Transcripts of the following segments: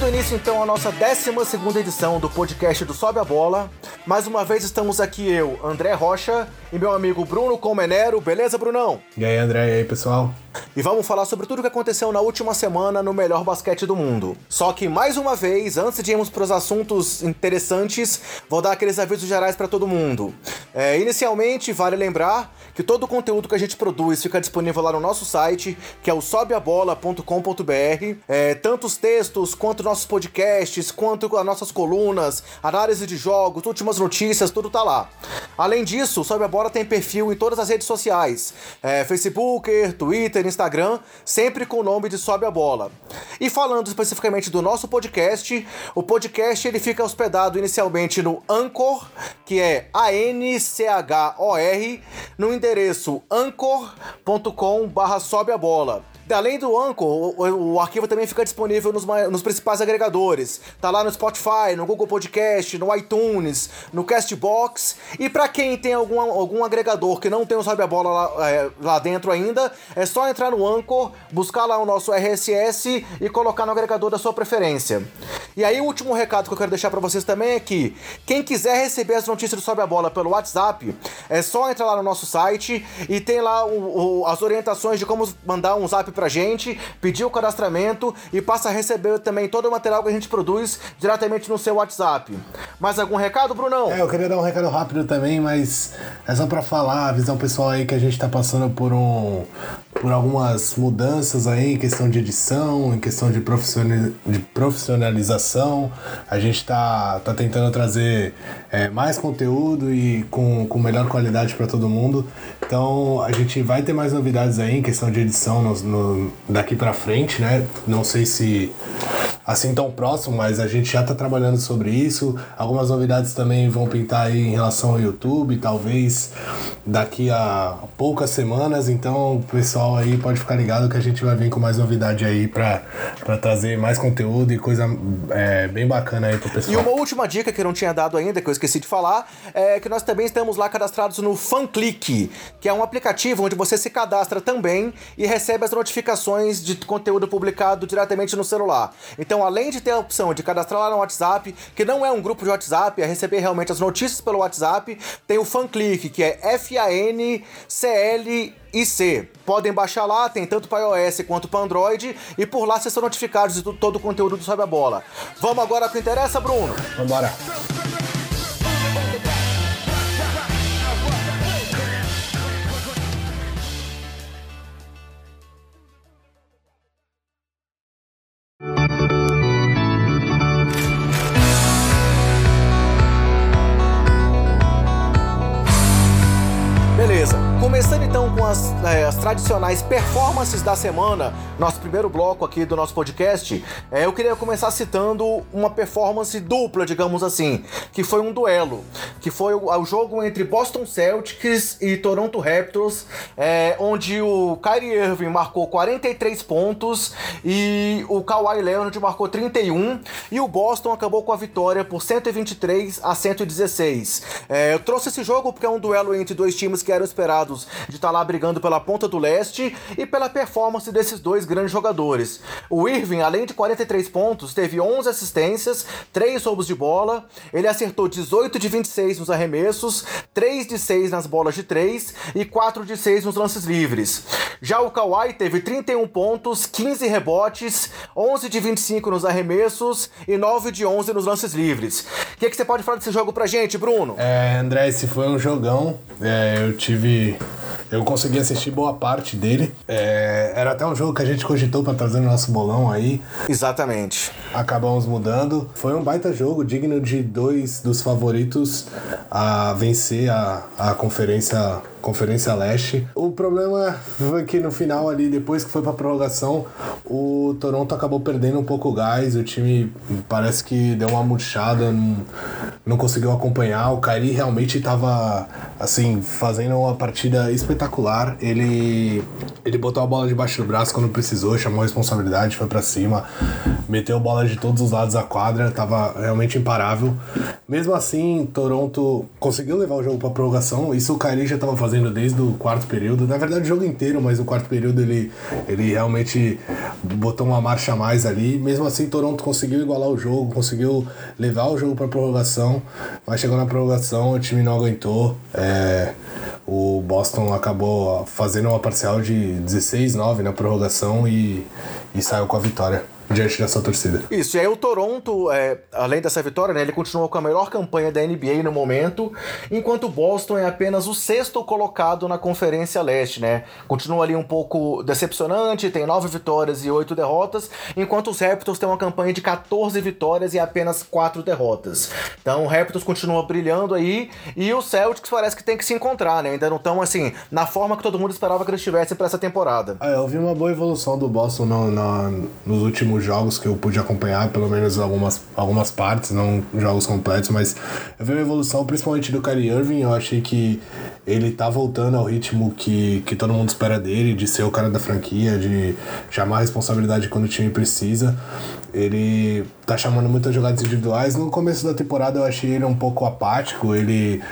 Dando início então à nossa 12 edição do podcast do Sobe a Bola. Mais uma vez estamos aqui eu, André Rocha, e meu amigo Bruno Comenero. Beleza, Brunão? E aí, André, e aí, pessoal? E vamos falar sobre tudo o que aconteceu na última semana no melhor basquete do mundo. Só que mais uma vez, antes de irmos para os assuntos interessantes, vou dar aqueles avisos gerais para todo mundo. É, inicialmente, vale lembrar que todo o conteúdo que a gente produz fica disponível lá no nosso site, que é o sobeabola.com.br. É, tanto os textos, quanto nossos podcasts, quanto as nossas colunas, análise de jogos, últimas notícias, tudo tá lá. Além disso, o Sobe a Bola tem perfil em todas as redes sociais: é, Facebook, Twitter, Instagram, sempre com o nome de Sobe a Bola. E falando especificamente do nosso podcast, o podcast ele fica hospedado inicialmente no Anchor, que é A-N-C-H-O-R, no endereço anchor.com barra sobe a bola. Além do Anchor, o, o, arquivo também fica disponível nos, nos, principais agregadores. Tá lá no Spotify, no Google Podcast, no iTunes, no Castbox. E para quem tem algum, algum agregador que não tem o Sobe a Bola lá, é, lá dentro ainda, é só entrar no Anchor, buscar lá o nosso RSS e colocar no agregador da sua preferência. E aí o último recado que eu quero deixar para vocês também é que quem quiser receber as notícias do Sobe a Bola pelo WhatsApp, é só entrar lá no nosso site e tem lá o, o, as orientações de como mandar um zap pra gente, pedir o cadastramento e passa a receber também todo o material que a gente produz diretamente no seu WhatsApp. Mais algum recado, Brunão? É, eu queria dar um recado rápido também, mas é só para falar, avisar o pessoal aí que a gente tá passando por um por algumas mudanças aí em questão de edição, em questão de, profissionalização. A gente tá, tá tentando trazer é, mais conteúdo e com, com melhor qualidade para todo mundo. Então a gente vai ter mais novidades aí em questão de edição no, no daqui para frente, né? Não sei se assim tão próximo, mas a gente já está trabalhando sobre isso. Algumas novidades também vão pintar aí em relação ao YouTube, talvez daqui a poucas semanas. Então, o pessoal aí pode ficar ligado que a gente vai vir com mais novidade aí para trazer mais conteúdo e coisa é, bem bacana aí pro pessoal. E uma última dica que eu não tinha dado ainda, que eu esqueci de falar, é que nós também estamos lá cadastrados no FanClick, que é um aplicativo onde você se cadastra também e recebe as notificações de conteúdo publicado diretamente no celular. Então, além de ter a opção de cadastrar lá no WhatsApp, que não é um grupo de WhatsApp, é receber realmente as notícias pelo WhatsApp, tem o FanClick, que é F-A-N-C-L-I-C. Podem baixar lá, tem tanto para iOS quanto para Android, e por lá vocês são notificados de todo o conteúdo do Sobe a Bola. Vamos agora ao que interessa, Bruno? Vambora. Começando então com as, é, as, tradicionais performances da semana, nosso primeiro bloco aqui do nosso podcast, é, eu queria começar citando uma performance dupla, digamos assim, que foi um duelo, que foi o, o jogo entre Boston Celtics e Toronto Raptors, é, onde o Kyrie Irving marcou 43 pontos e o Kawhi Leonard marcou 31 e o Boston acabou com a vitória por 123 a 116. É, eu trouxe esse jogo porque é um duelo entre dois times que eram esperados de estar tá lá brigando pela ponta do leste e pela performance desses dois grandes jogadores. O Irving, além de 43 pontos, teve 11 assistências, 3 roubos de bola, ele acertou 18 de 26 nos arremessos, 3 de 6 nas bolas de 3 e 4 de 6 nos lances livres. Já o Kawhi teve 31 pontos, 15 rebotes, 11 de 25 nos arremessos e 9 de 11 nos lances livres. O que, que você pode falar desse jogo pra gente, Bruno? É, André, esse foi um jogão. É, eu tive eu consegui assistir boa parte dele. É, era até um jogo que a gente cogitou para trazer no nosso bolão aí. Exatamente. Acabamos mudando. Foi um baita jogo, digno de dois dos favoritos a vencer a, a conferência Conferência Leste. O problema foi que no final ali, depois que foi pra prorrogação, o Toronto acabou perdendo um pouco o gás, o time parece que deu uma murchada, não, não conseguiu acompanhar. O Kairi realmente estava assim, fazendo uma partida espetacular. Ele ele botou a bola debaixo do braço quando precisou, chamou a responsabilidade, foi para cima, meteu bola de todos os lados da quadra, tava realmente imparável. Mesmo assim, Toronto conseguiu levar o jogo para prorrogação. Isso o Kyrie já estava fazendo desde o quarto período. Na verdade, o jogo inteiro, mas o quarto período ele, ele realmente botou uma marcha a mais ali. Mesmo assim, Toronto conseguiu igualar o jogo, conseguiu levar o jogo para prorrogação. Mas chegou na prorrogação, o time não aguentou. É, o Boston acabou fazendo uma parcial de 16-9 na prorrogação e, e saiu com a vitória diante dessa torcida. Isso, e aí o Toronto, é, além dessa vitória, né, ele continuou com a melhor campanha da NBA no momento, enquanto o Boston é apenas o sexto colocado na Conferência Leste, né? Continua ali um pouco decepcionante, tem nove vitórias e oito derrotas, enquanto os Raptors têm uma campanha de 14 vitórias e apenas quatro derrotas. Então o Raptors continua brilhando aí, e o Celtics parece que tem que se encontrar, né? Ainda não estão, assim, na forma que todo mundo esperava que eles estivessem para essa temporada. Ah, eu vi uma boa evolução do Boston no, no, nos últimos jogos que eu pude acompanhar, pelo menos algumas, algumas partes, não jogos completos, mas eu vi uma evolução principalmente do Kyrie Irving. Eu achei que ele tá voltando ao ritmo que, que todo mundo espera dele, de ser o cara da franquia, de chamar a responsabilidade quando o time precisa. Ele tá chamando muitas jogadas individuais. No começo da temporada eu achei ele um pouco apático, ele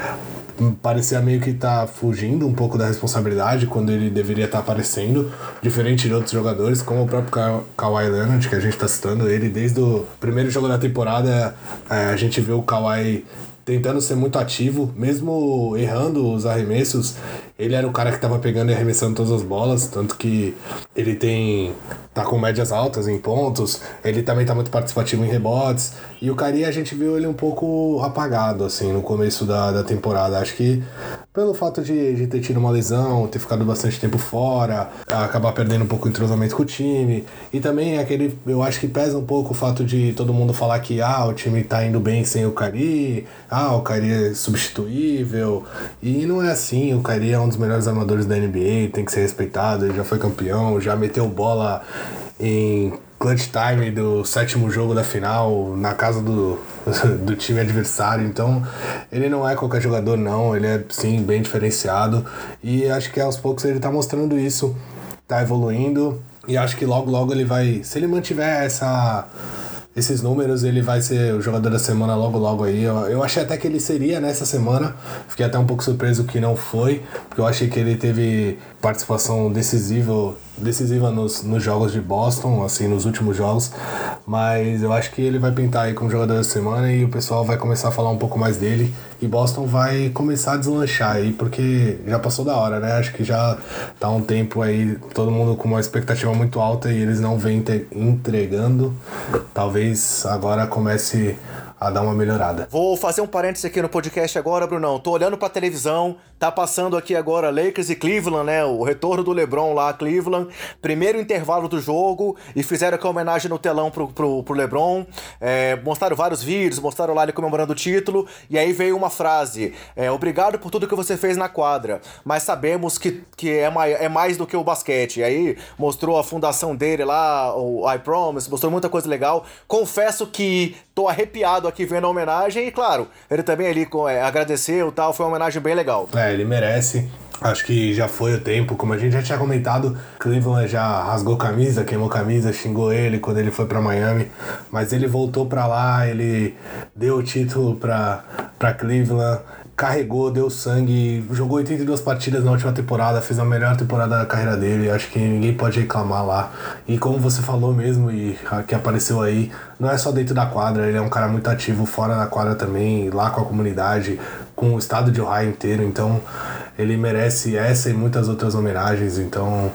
parecia meio que tá fugindo um pouco da responsabilidade quando ele deveria estar tá aparecendo, diferente de outros jogadores, como o próprio Ka Kawhi Leonard, que a gente tá citando ele desde o primeiro jogo da temporada, é, a gente viu o Kawhi tentando ser muito ativo, mesmo errando os arremessos, ele era o cara que estava pegando e arremessando todas as bolas, tanto que ele tem tá com médias altas em pontos, ele também tá muito participativo em rebotes, e o Cari a gente viu ele um pouco apagado assim no começo da, da temporada. Acho que pelo fato de, de ter tido uma lesão, ter ficado bastante tempo fora, acabar perdendo um pouco o entrosamento com o time. E também aquele, eu acho que pesa um pouco o fato de todo mundo falar que ah, o time tá indo bem sem o Cari, ah, o Cari é substituível. E não é assim, o Cari é um dos melhores armadores da NBA, tem que ser respeitado, ele já foi campeão, já meteu bola em clutch time do sétimo jogo da final na casa do, do time adversário. Então, ele não é qualquer jogador, não. Ele é, sim, bem diferenciado. E acho que aos poucos ele tá mostrando isso, tá evoluindo. E acho que logo, logo ele vai. Se ele mantiver essa esses números, ele vai ser o jogador da semana logo logo aí. Eu, eu achei até que ele seria nessa semana. Fiquei até um pouco surpreso que não foi, porque eu achei que ele teve participação decisiva decisiva nos, nos jogos de Boston, assim, nos últimos jogos. Mas eu acho que ele vai pintar aí como jogador da semana e o pessoal vai começar a falar um pouco mais dele. E Boston vai começar a deslanchar aí, porque já passou da hora, né? Acho que já tá um tempo aí, todo mundo com uma expectativa muito alta e eles não vêm entregando. Talvez agora comece a dar uma melhorada. Vou fazer um parênteses aqui no podcast agora, Brunão. Tô olhando pra televisão, tá passando aqui agora Lakers e Cleveland, né? O retorno do LeBron lá, Cleveland. Primeiro intervalo do jogo e fizeram aqui homenagem no telão pro, pro, pro LeBron. É, mostraram vários vídeos, mostraram lá ele comemorando o título. E aí veio uma frase: é, Obrigado por tudo que você fez na quadra, mas sabemos que, que é, mai, é mais do que o basquete. E aí mostrou a fundação dele lá, o I Promise, mostrou muita coisa legal. Confesso que tô arrepiado aqui vendo a homenagem e, claro, ele também ali é, agradeceu e tal, foi uma homenagem bem legal. É, ele merece. Acho que já foi o tempo, como a gente já tinha comentado, Cleveland já rasgou camisa, queimou camisa, xingou ele quando ele foi para Miami, mas ele voltou para lá, ele deu o título para para Cleveland, carregou, deu sangue, jogou 82 partidas na última temporada, fez a melhor temporada da carreira dele, acho que ninguém pode reclamar lá. E como você falou mesmo e que apareceu aí, não é só dentro da quadra, ele é um cara muito ativo fora da quadra também, lá com a comunidade, com o estado de Ohio inteiro, então ele merece essa e muitas outras homenagens, então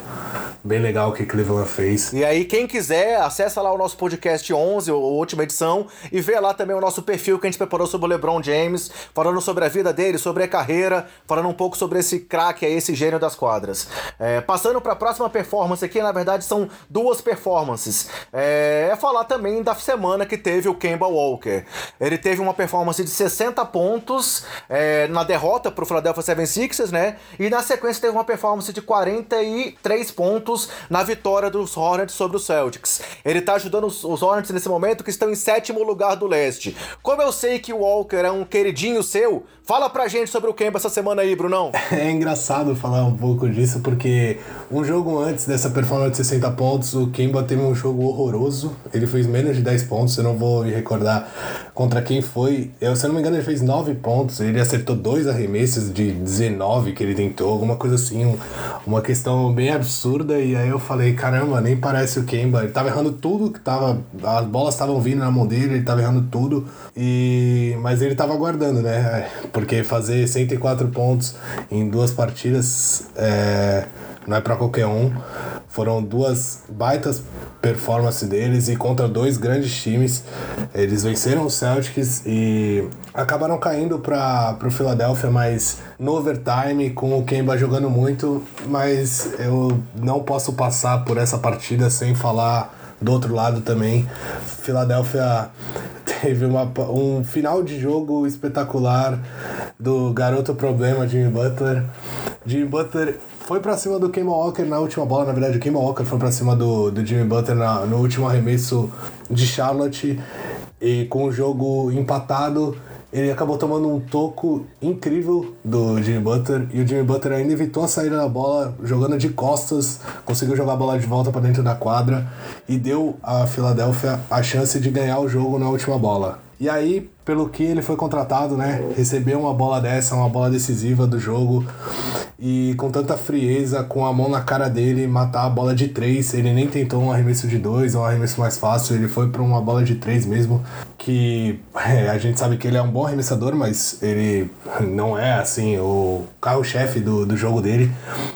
Bem legal o que Cleveland fez. E aí, quem quiser, acessa lá o nosso podcast 11, a última edição, e vê lá também o nosso perfil que a gente preparou sobre o LeBron James, falando sobre a vida dele, sobre a carreira, falando um pouco sobre esse craque esse gênio das quadras. É, passando para a próxima performance aqui, na verdade são duas performances. É, é falar também da semana que teve o Kemba Walker. Ele teve uma performance de 60 pontos é, na derrota para o Philadelphia 76ers, né? E na sequência teve uma performance de 43 pontos pontos na vitória dos Hornets sobre os Celtics. Ele tá ajudando os, Hornets nesse momento que estão em sétimo lugar do leste. Como eu sei que o Walker é um queridinho seu, fala pra gente sobre o Kemba essa semana aí, Brunão. É engraçado falar um pouco disso, porque um jogo antes dessa performance de 60 pontos, o Kemba teve um jogo horroroso. Ele fez menos de 10 pontos, eu não vou me recordar contra quem foi. Eu, se eu não me engano, ele fez 9 pontos. Ele acertou dois arremessos de 19 que ele tentou, alguma coisa assim, um, uma questão bem absurda. E aí eu falei, caramba, nem parece o Kemba. Ele tava errando tudo que tava. As bolas estavam vindo na mão dele, ele tava errando tudo. E, mas ele tava aguardando, né? Porque fazer 104 pontos em duas partidas é, não é para qualquer um. Foram duas baitas performances deles e contra dois grandes times. Eles venceram os Celtics e acabaram caindo para o Philadelphia, mas no overtime, com o Kemba jogando muito. Mas eu não posso passar por essa partida sem falar do outro lado também. Philadelphia teve uma, um final de jogo espetacular do garoto problema Jimmy Butler. Jimmy Butler foi para cima do Kemba Walker na última bola, na verdade o Kemba Walker foi para cima do, do Jimmy Butler na, no último arremesso de Charlotte e com o jogo empatado ele acabou tomando um toco incrível do Jimmy Butler e o Jimmy Butler ainda evitou a saída da bola, jogando de costas, conseguiu jogar a bola de volta para dentro da quadra e deu a Philadelphia a chance de ganhar o jogo na última bola. E aí, pelo que ele foi contratado, né? Recebeu uma bola dessa, uma bola decisiva do jogo e com tanta frieza, com a mão na cara dele, matar a bola de três. Ele nem tentou um arremesso de dois, um arremesso mais fácil, ele foi para uma bola de três mesmo. Que é, a gente sabe que ele é um bom arremessador, mas ele não é assim o carro-chefe do, do jogo dele.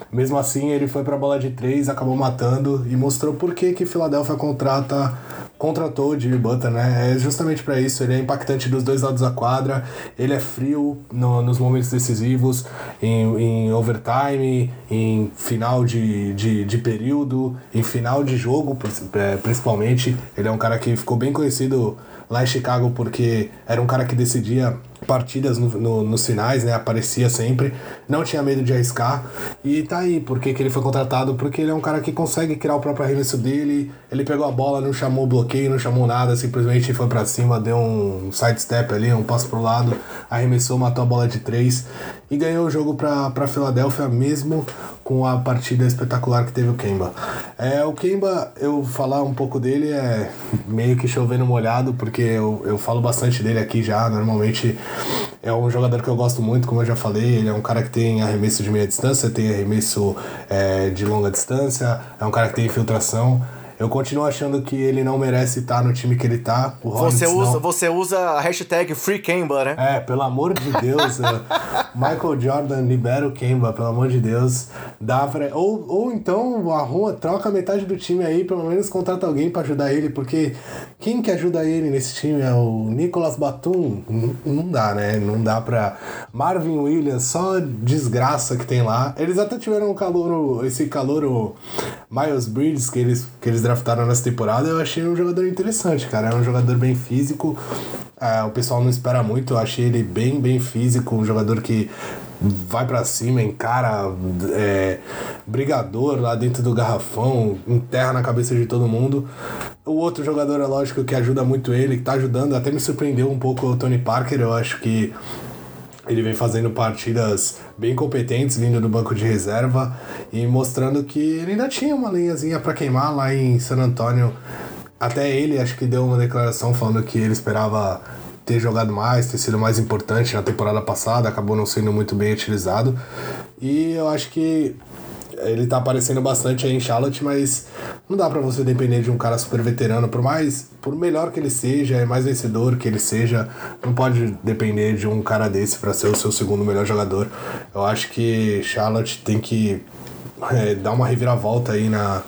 Mesmo assim, ele foi para a bola de três, acabou matando e mostrou por que que Philadelphia contrata contratou o Jimmy Butler, né? É justamente para isso. Ele é impactante dos dois lados da quadra, ele é frio no, nos momentos decisivos, em, em overtime, em final de, de, de período, em final de jogo, é, principalmente. Ele é um cara que ficou bem conhecido lá em Chicago porque era um cara que decidia partidas no, no, nos finais, né? Aparecia sempre, não tinha medo de arriscar. E tá aí, porque que ele foi contratado? Porque ele é um cara que consegue criar o próprio arremesso dele. Ele pegou a bola, não chamou bloqueio, não chamou nada, simplesmente foi para cima, deu um sidestep ali, um passo pro lado, arremessou, matou a bola de três e ganhou o jogo pra, Filadélfia, mesmo com a partida espetacular que teve o Kemba. É, o Kemba, eu falar um pouco dele é meio que chovendo molhado, porque eu, eu falo bastante dele aqui já, normalmente é um jogador que eu gosto muito, como eu já falei. Ele é um cara que tem arremesso de meia distância, tem arremesso é, de longa distância, é um cara que tem infiltração. Eu continuo achando que ele não merece estar no time que ele tá. O você, usa, não. você usa a hashtag FreeKemba, né? É, pelo amor de Deus. Michael Jordan libera o Kemba, pelo amor de Deus. Dá pra, ou, ou então arruma, troca metade do time aí, pelo menos contrata alguém para ajudar ele, porque quem que ajuda ele nesse time é o Nicolas Batum? Não, não dá, né? Não dá pra. Marvin Williams, só desgraça que tem lá. Eles até tiveram um calor, esse calor Miles Bridges que eles, que eles draftaram nessa temporada, eu achei um jogador interessante, cara. É um jogador bem físico. É, o pessoal não espera muito, eu achei ele bem, bem físico, um jogador que vai para cima, encara é, brigador lá dentro do garrafão, enterra na cabeça de todo mundo. O outro jogador, é lógico, que ajuda muito ele, que tá ajudando, até me surpreendeu um pouco o Tony Parker, eu acho que ele vem fazendo partidas bem competentes, vindo do banco de reserva e mostrando que ele ainda tinha uma linhazinha para queimar lá em San Antônio. Até ele acho que deu uma declaração falando que ele esperava ter jogado mais, ter sido mais importante na temporada passada, acabou não sendo muito bem utilizado. E eu acho que ele tá aparecendo bastante aí em Charlotte, mas não dá para você depender de um cara super veterano, por mais, por melhor que ele seja, é mais vencedor que ele seja, não pode depender de um cara desse para ser o seu segundo melhor jogador. Eu acho que Charlotte tem que é, dar uma reviravolta aí na,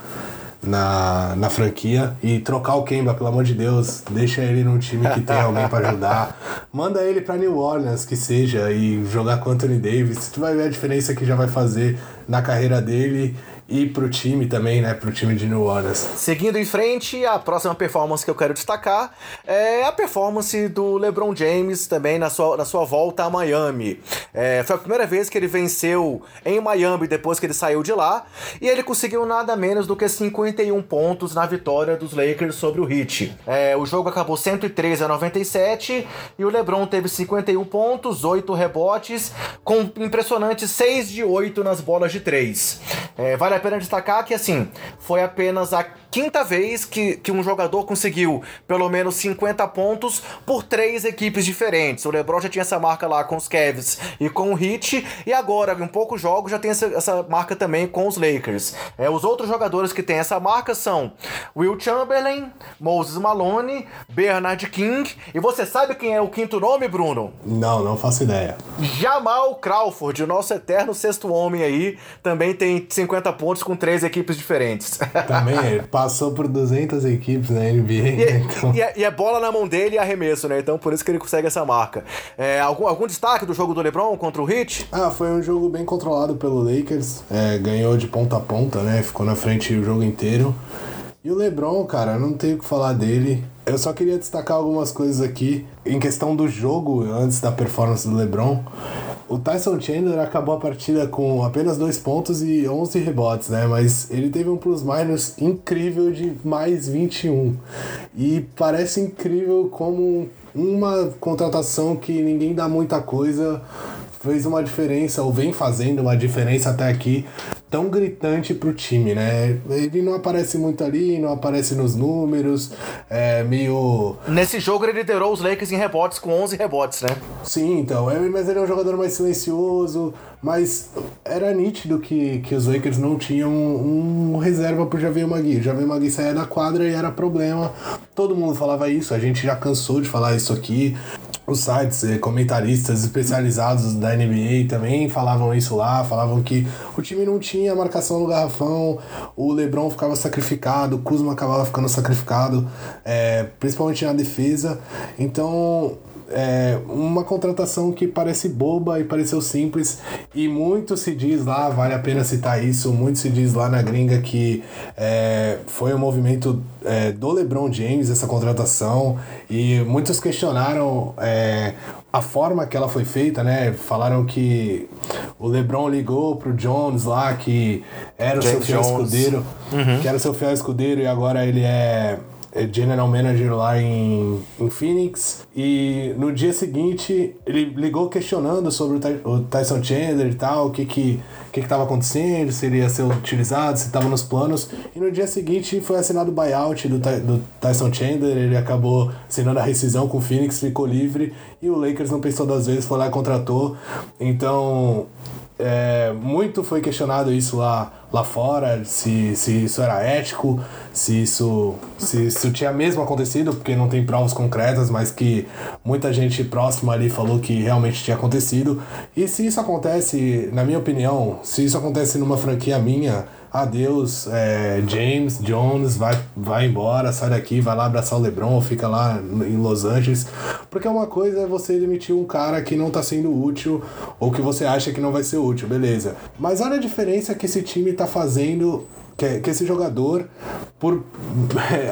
na, na franquia e trocar o Kemba, pelo amor de Deus, deixa ele num time que tem alguém para ajudar. Manda ele para New Orleans, que seja, e jogar com Anthony Davis. Tu vai ver a diferença que já vai fazer na carreira dele e pro time também, né? Pro time de New Orleans. Seguindo em frente, a próxima performance que eu quero destacar é a performance do LeBron James também na sua, na sua volta a Miami. É, foi a primeira vez que ele venceu em Miami depois que ele saiu de lá e ele conseguiu nada menos do que 51 pontos na vitória dos Lakers sobre o Heat. É, o jogo acabou 103 a 97 e o LeBron teve 51 pontos, 8 rebotes, com impressionantes 6 de 8 nas bolas de 3. É, vale a pena destacar que, assim, foi apenas a quinta vez que, que um jogador conseguiu pelo menos 50 pontos por três equipes diferentes. O LeBron já tinha essa marca lá com os Cavs e com o Heat, e agora, em poucos jogos, já tem essa, essa marca também com os Lakers. É, os outros jogadores que têm essa marca são Will Chamberlain, Moses Malone, Bernard King, e você sabe quem é o quinto nome, Bruno? Não, não faço ideia. Jamal Crawford, o nosso eterno sexto homem aí, também tem 50 pontos com três equipes diferentes. Também, passou por 200 equipes na NBA. E, né? então... e, é, e, é, bola na mão dele e arremesso, né? Então por isso que ele consegue essa marca. É, algum, algum destaque do jogo do LeBron contra o Heat? Ah, foi um jogo bem controlado pelo Lakers. É, ganhou de ponta a ponta, né? Ficou na frente o jogo inteiro. E o LeBron, cara, não tenho o que falar dele. Eu só queria destacar algumas coisas aqui em questão do jogo antes da performance do LeBron. O Tyson Chandler acabou a partida com apenas dois pontos e 11 rebotes, né? Mas ele teve um plus-minus incrível de mais 21. E parece incrível como uma contratação que ninguém dá muita coisa fez uma diferença, ou vem fazendo uma diferença até aqui, tão gritante pro time, né? Ele não aparece muito ali, não aparece nos números, é meio. Nesse jogo ele liderou os Lakers em rebotes com 11 rebotes, né? Sim, então. É, mas ele é um jogador mais silencioso, mas era nítido que, que os Lakers não tinham um, um reserva pro Javier Magui. O Javier Magui saía da quadra e era problema. Todo mundo falava isso, a gente já cansou de falar isso aqui os sites, eh, comentaristas especializados da NBA também falavam isso lá, falavam que o time não tinha marcação no garrafão, o LeBron ficava sacrificado, o Kuzma acabava ficando sacrificado, é, principalmente na defesa. Então é, uma contratação que parece boba e pareceu simples e muito se diz lá, vale a pena citar isso, muito se diz lá na gringa que é, foi um movimento é, do LeBron James essa contratação e muitos questionaram é, a forma que ela foi feita, né? Falaram que o LeBron ligou pro Jones lá que era o James seu fiel Jones. escudeiro, uhum. que era o seu fiel escudeiro e agora ele é é general manager lá em, em Phoenix. E no dia seguinte ele ligou questionando sobre o, o Tyson Chandler e tal, o que que que estava acontecendo, se ele ia ser utilizado, se estava nos planos. E no dia seguinte foi assinado o buyout do, do Tyson Chandler, ele acabou assinando a rescisão com o Phoenix, ficou livre e o Lakers não pensou duas vezes, foi lá e contratou. Então é, muito foi questionado isso lá, lá fora, se, se isso era ético, se isso, se isso tinha mesmo acontecido, porque não tem provas concretas, mas que muita gente próxima ali falou que realmente tinha acontecido. E se isso acontece, na minha opinião, se isso acontece numa franquia minha, adeus, é, James Jones, vai, vai embora, sai daqui, vai lá abraçar o LeBron, fica lá em Los Angeles. Porque uma coisa é você demitir um cara que não tá sendo útil ou que você acha que não vai ser útil, beleza. Mas olha a diferença que esse time tá fazendo que, esse jogador, por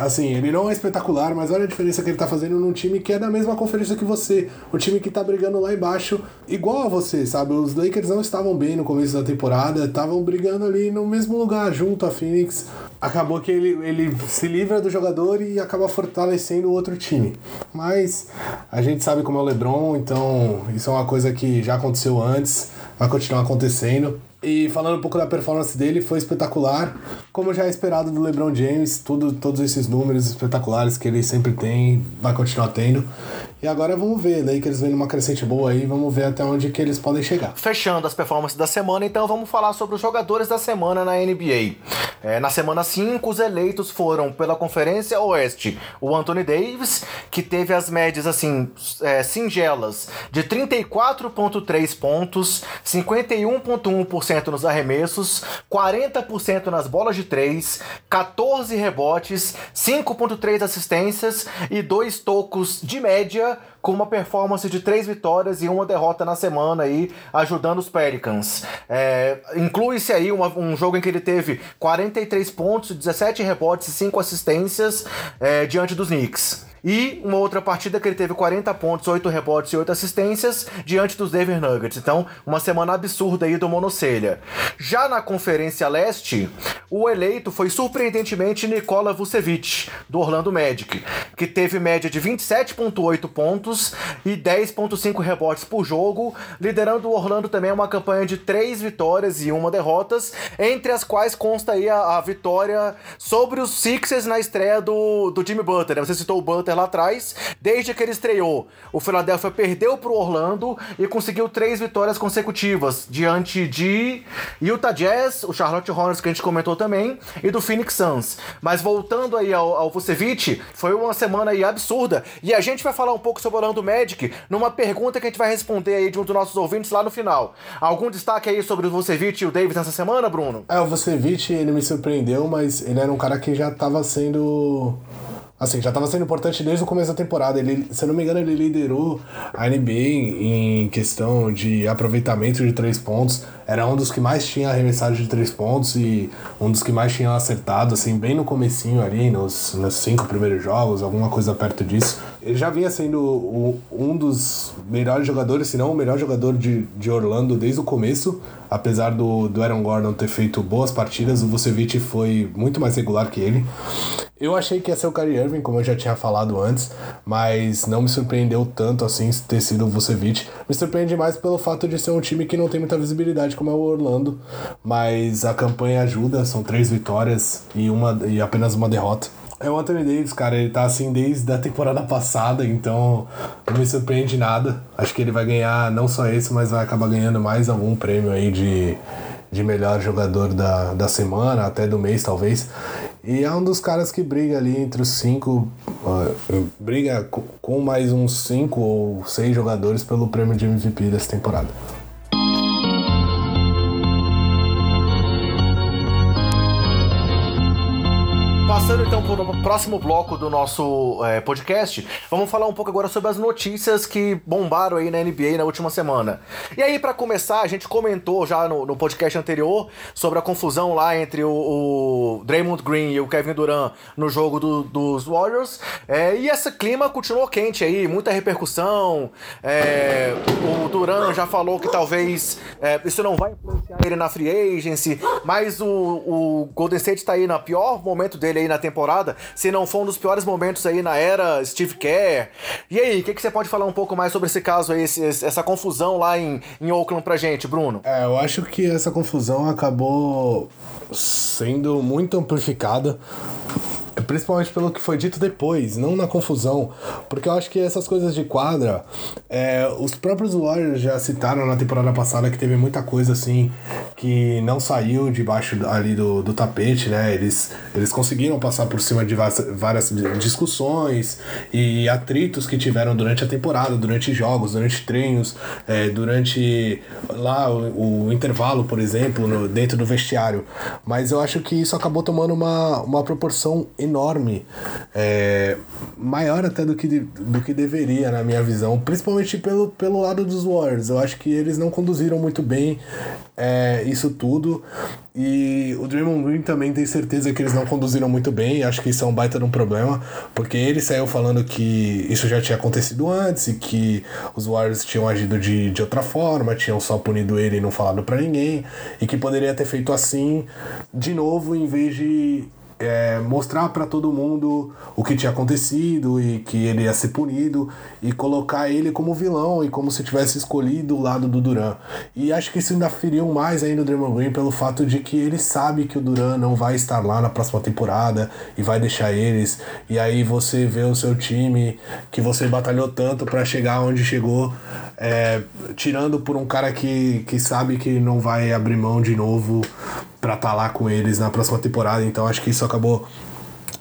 assim, ele não é espetacular, mas olha a diferença que ele tá fazendo num time que é da mesma conferência que você. O time que tá brigando lá embaixo, igual a você, sabe? Os Lakers não estavam bem no começo da temporada, estavam brigando ali no mesmo lugar, junto a Phoenix. Acabou que ele, ele se livra do jogador e acaba fortalecendo o outro time. Mas a gente sabe como é o LeBron, então isso é uma coisa que já aconteceu antes, vai continuar acontecendo. E falando um pouco da performance dele, foi espetacular. Como já é esperado do LeBron James, tudo, todos esses números espetaculares que ele sempre tem, vai continuar tendo. E agora vamos ver, Lakers vem numa crescente boa aí, vamos ver até onde que eles podem chegar. Fechando as performances da semana, então vamos falar sobre os jogadores da semana na NBA. É, na semana 5, os eleitos foram pela Conferência Oeste o Anthony Davis, que teve as médias assim é, singelas de 34,3 pontos, 51,1% nos arremessos, 40% nas bolas de 3, 14 rebotes, 5,3 assistências e 2 tocos de média America com uma performance de três vitórias e uma derrota na semana aí, ajudando os Pelicans. É, Inclui-se aí uma, um jogo em que ele teve 43 pontos, 17 rebotes e 5 assistências é, diante dos Knicks. E uma outra partida que ele teve 40 pontos, 8 rebotes e 8 assistências diante dos Denver Nuggets. Então, uma semana absurda aí do Monocelha. Já na Conferência Leste, o eleito foi surpreendentemente Nikola Vucevic, do Orlando Magic, que teve média de 27,8 pontos e 10,5 rebotes por jogo, liderando o Orlando também uma campanha de 3 vitórias e uma derrotas, entre as quais consta aí a, a vitória sobre os Sixers na estreia do, do Jimmy Butler. Né? Você citou o Butler lá atrás, desde que ele estreou, o Philadelphia perdeu para o Orlando e conseguiu três vitórias consecutivas diante de Utah Jazz, o Charlotte Hornets que a gente comentou também e do Phoenix Suns. Mas voltando aí ao, ao Vucevic, foi uma semana aí absurda e a gente vai falar um pouco sobre o Orlando Magic numa pergunta que a gente vai responder aí de um dos nossos ouvintes lá no final. Algum destaque aí sobre o Vucevic e o Davis nessa semana, Bruno? É, o Vucevic, ele me surpreendeu, mas ele era um cara que já estava sendo Assim, já estava sendo importante desde o começo da temporada. Ele, se eu não me engano, ele liderou a NBA em questão de aproveitamento de três pontos. Era um dos que mais tinha arremessado de três pontos e um dos que mais tinha acertado, assim, bem no comecinho ali, nos, nos cinco primeiros jogos, alguma coisa perto disso. Ele já vinha sendo o, um dos melhores jogadores, se não o melhor jogador de, de Orlando desde o começo. Apesar do, do Aaron Gordon ter feito boas partidas, o Vucevic foi muito mais regular que ele. Eu achei que ia ser o Kyrie Irving, como eu já tinha falado antes, mas não me surpreendeu tanto assim ter sido o Vucevic. Me surpreende mais pelo fato de ser um time que não tem muita visibilidade como é o Orlando, mas a campanha ajuda, são três vitórias e, uma, e apenas uma derrota. É o Anthony Davis, cara, ele tá assim desde a temporada passada, então não me surpreende nada. Acho que ele vai ganhar não só esse, mas vai acabar ganhando mais algum prêmio aí de, de melhor jogador da, da semana, até do mês talvez. E é um dos caras que briga ali entre os cinco. Uh, briga com mais uns cinco ou seis jogadores pelo prêmio de MVP dessa temporada. Passando então para o próximo bloco do nosso é, podcast, vamos falar um pouco agora sobre as notícias que bombaram aí na NBA na última semana. E aí, para começar, a gente comentou já no, no, podcast anterior sobre a confusão lá entre o, o Draymond Green e o Kevin Durant no jogo do, dos Warriors. É, e esse clima continuou quente aí, muita repercussão. É, o Durant já falou que talvez é, isso não vai influenciar ele na free agency, mas o, o Golden State está aí no pior momento dele aí na temporada, se não for um dos piores momentos aí na era Steve Kerr. E aí, o que, que você pode falar um pouco mais sobre esse caso aí, esse, essa confusão lá em, em Oakland pra gente, Bruno? É, eu acho que essa confusão acabou sendo muito amplificada principalmente pelo que foi dito depois, não na confusão, porque eu acho que essas coisas de quadra, é, os próprios Warriors já citaram na temporada passada que teve muita coisa assim que não saiu debaixo ali do, do tapete, né? Eles, eles conseguiram passar por cima de várias discussões e atritos que tiveram durante a temporada, durante jogos, durante treinos, é, durante lá o, o, intervalo, por exemplo, no, dentro do vestiário. Mas eu acho que isso acabou tomando uma, uma proporção enorme, é, maior até do que, do que deveria, na minha visão, principalmente pelo, pelo lado dos Warriors. Eu acho que eles não conduziram muito bem é, isso tudo. E o Draymond Green também tem certeza que eles não conduziram muito bem. Acho que isso é um baita de um problema, porque ele saiu falando que isso já tinha acontecido antes e que os Warriors tinham agido de, de outra forma, tinham só punido ele e não falado para ninguém, e que poderia ter feito assim de novo em vez de é, mostrar para todo mundo o que tinha acontecido e que ele ia ser punido e colocar ele como vilão e como se tivesse escolhido o lado do Duran. E acho que isso ainda feriu mais ainda o Draymond Green pelo fato de que ele sabe que o Duran não vai estar lá na próxima temporada e vai deixar eles. E aí você vê o seu time que você batalhou tanto para chegar onde chegou, é, tirando por um cara que, que sabe que não vai abrir mão de novo para estar tá lá com eles na próxima temporada. Então acho que isso acabou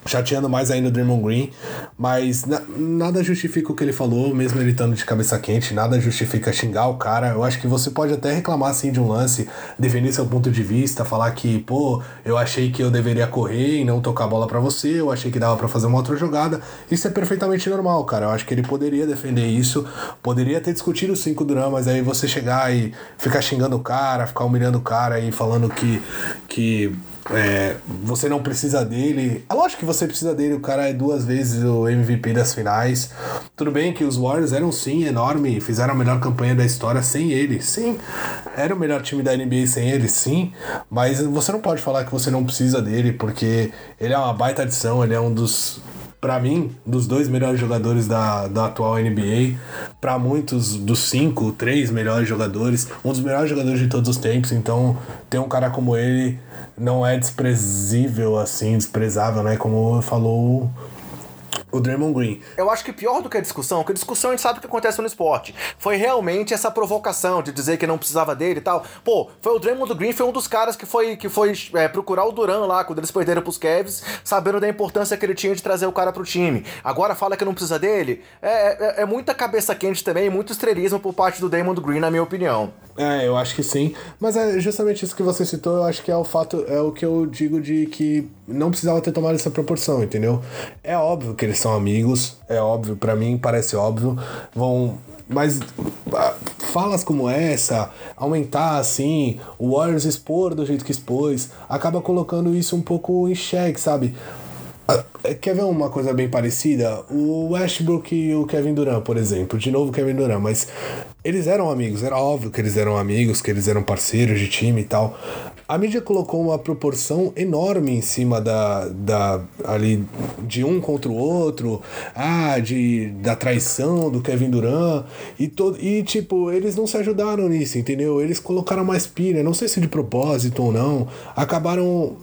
chateando mais ainda o Draymond Green, mas na, nada justifica o que ele falou, mesmo ele estando de cabeça quente, nada justifica xingar o cara. Eu acho que você pode até reclamar assim de um lance, defender seu ponto de vista, falar que, pô, eu achei que eu deveria correr e não tocar a bola para você, eu achei que dava para fazer uma outra jogada. Isso é perfeitamente normal, cara. Eu acho que ele poderia defender isso, poderia ter discutido o 5 Duran, mas aí você chegar e ficar xingando o cara, ficar humilhando o cara e falando que que é, você não precisa dele. É lógico que você precisa dele, o cara é duas vezes o MVP das finais. Tudo bem que os Warriors eram sim enorme, fizeram a melhor campanha da história sem ele, sim. Era o melhor time da NBA sem ele, sim. Mas você não pode falar que você não precisa dele, porque ele é uma baita adição, ele é um dos para mim, dos dois melhores jogadores da, da atual NBA, para muitos dos cinco, três melhores jogadores, um dos melhores jogadores de todos os tempos. Então, ter um cara como ele não é desprezível assim, desprezável, né? Como falou o Draymond Green. Eu acho que pior do que a discussão, porque a discussão a gente sabe o que acontece no esporte. Foi realmente essa provocação de dizer que não precisava dele e tal. Pô, foi o Draymond Green, foi um dos caras que foi, que foi é, procurar o Duran lá, quando eles perderam pros Cavs, sabendo da importância que ele tinha de trazer o cara pro time. Agora fala que não precisa dele. É, é, é muita cabeça quente também, muito estrelismo por parte do Draymond Green, na minha opinião. É, eu acho que sim. Mas é justamente isso que você citou, eu acho que é o fato, é o que eu digo de que não precisava ter tomado essa proporção, entendeu? É óbvio que eles são amigos, é óbvio, para mim parece óbvio. Vão. Mas falas como essa, aumentar assim, o Warriors expor do jeito que expôs, acaba colocando isso um pouco em xeque, sabe? Quer ver uma coisa bem parecida? O Westbrook e o Kevin Durant, por exemplo. De novo, Kevin Durant, mas eles eram amigos, era óbvio que eles eram amigos, que eles eram parceiros de time e tal. A mídia colocou uma proporção enorme em cima da, da ali de um contra o outro, ah, de da traição do Kevin Durant e todo e tipo, eles não se ajudaram nisso, entendeu? Eles colocaram mais pilha, não sei se de propósito ou não, acabaram uh,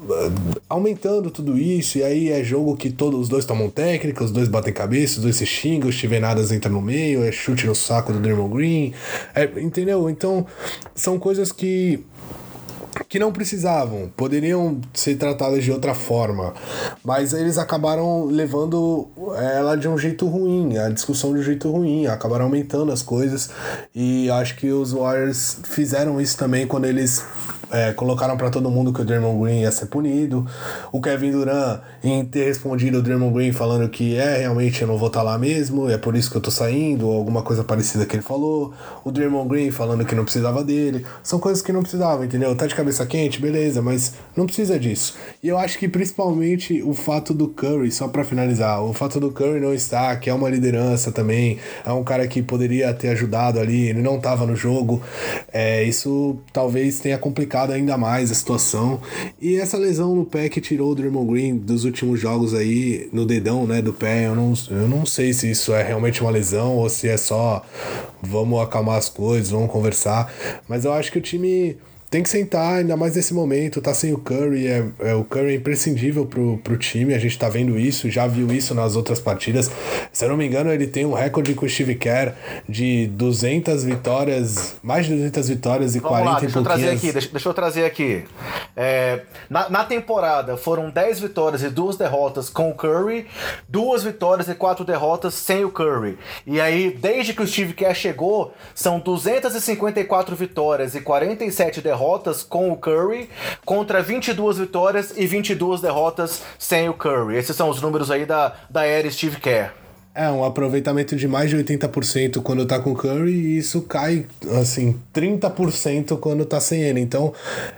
aumentando tudo isso e aí é jogo que todos os dois tomam técnica, os dois batem cabeça, os dois se xingam, os Stevenadas entra no meio, é chute no saco do Draymond Green, é, entendeu? Então, são coisas que que não precisavam, poderiam ser tratadas de outra forma, mas eles acabaram levando ela de um jeito ruim, a discussão de um jeito ruim, acabaram aumentando as coisas e acho que os Warriors fizeram isso também quando eles é, colocaram para todo mundo que o Draymond Green ia ser punido. O Kevin Durant em ter respondido o Draymond Green falando que é, realmente eu não vou estar tá lá mesmo, é por isso que eu tô saindo, ou alguma coisa parecida que ele falou. O Draymond Green falando que não precisava dele. São coisas que não precisava, entendeu? Tá de cabeça quente, beleza, mas não precisa disso. E eu acho que principalmente o fato do Curry, só para finalizar, o fato do Curry não estar, que é uma liderança também, é um cara que poderia ter ajudado ali, ele não tava no jogo, é, isso talvez tenha complicado ainda mais a situação. E essa lesão no pé que tirou o Draymond Green dos últimos jogos aí, no dedão, né, do pé, eu não, eu não sei se isso é realmente uma lesão ou se é só vamos acalmar as coisas, vamos conversar. Mas eu acho que o time tem que sentar, ainda mais nesse momento, tá sem o Curry, é, é, o Curry é imprescindível pro, pro time, a gente tá vendo isso, já viu isso nas outras partidas. Se eu não me engano, ele tem um recorde com o Steve Kerr de 200 vitórias, mais de 200 vitórias e Vamos 40 lá, deixa eu trazer aqui, deixa, deixa, eu trazer aqui. É, na, na temporada foram 10 vitórias e 2 derrotas com o Curry, duas vitórias e 4 derrotas sem o Curry. E aí, desde que o Steve Kerr chegou, são 254 vitórias e 47 derrotas derrotas com o Curry contra 22 vitórias e 22 derrotas sem o Curry. Esses são os números aí da, da era Steve Kerr. É, um aproveitamento de mais de 80% quando tá com o Curry e isso cai, assim, 30% quando tá sem ele. Então,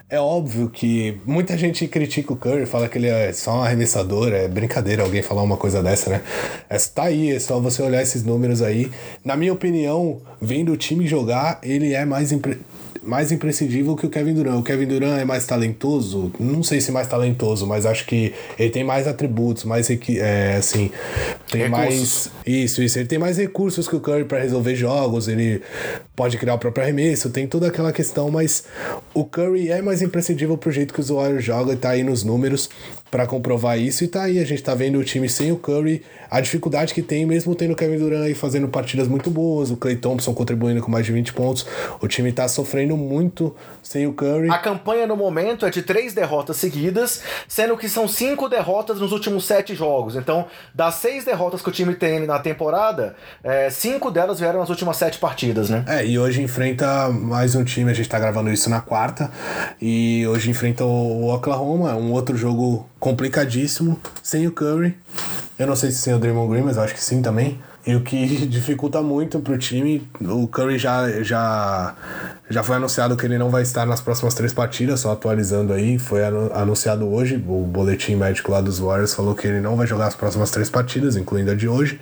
é óbvio que muita gente critica o Curry, fala que ele é só um arremessador, é brincadeira alguém falar uma coisa dessa, né? É, tá aí, é só você olhar esses números aí. Na minha opinião, vendo o time jogar, ele é mais impre mais imprescindível que o Kevin Durant. O Kevin Durant é mais talentoso, não sei se mais talentoso, mas acho que ele tem mais atributos, mais é, assim, tem recursos. mais isso, isso, ele tem mais recursos que o Curry para resolver jogos, ele pode criar o próprio arremesso, tem toda aquela questão, mas o Curry é mais imprescindível pro jeito que os Warriors jogam e tá aí nos números para comprovar isso. E tá aí, a gente tá vendo o time sem o Curry, a dificuldade que tem, mesmo tendo o Kevin Durant aí fazendo partidas muito boas, o Clay Thompson contribuindo com mais de 20 pontos. O time tá sofrendo muito sem o Curry. A campanha no momento é de três derrotas seguidas, sendo que são cinco derrotas nos últimos sete jogos. Então, das seis derrotas que o time tem na temporada, é, cinco delas vieram nas últimas sete partidas, né? É, e hoje enfrenta mais um time, a gente tá gravando isso na quarta, e hoje enfrenta o Oklahoma, um outro jogo complicadíssimo, sem o Curry. Eu não sei se sem o Draymond Green, mas eu acho que sim também. E o que dificulta muito pro time, o Curry já, já, já foi anunciado que ele não vai estar nas próximas três partidas, só atualizando aí, foi anunciado hoje, o boletim médico lá dos Warriors falou que ele não vai jogar as próximas três partidas, incluindo a de hoje.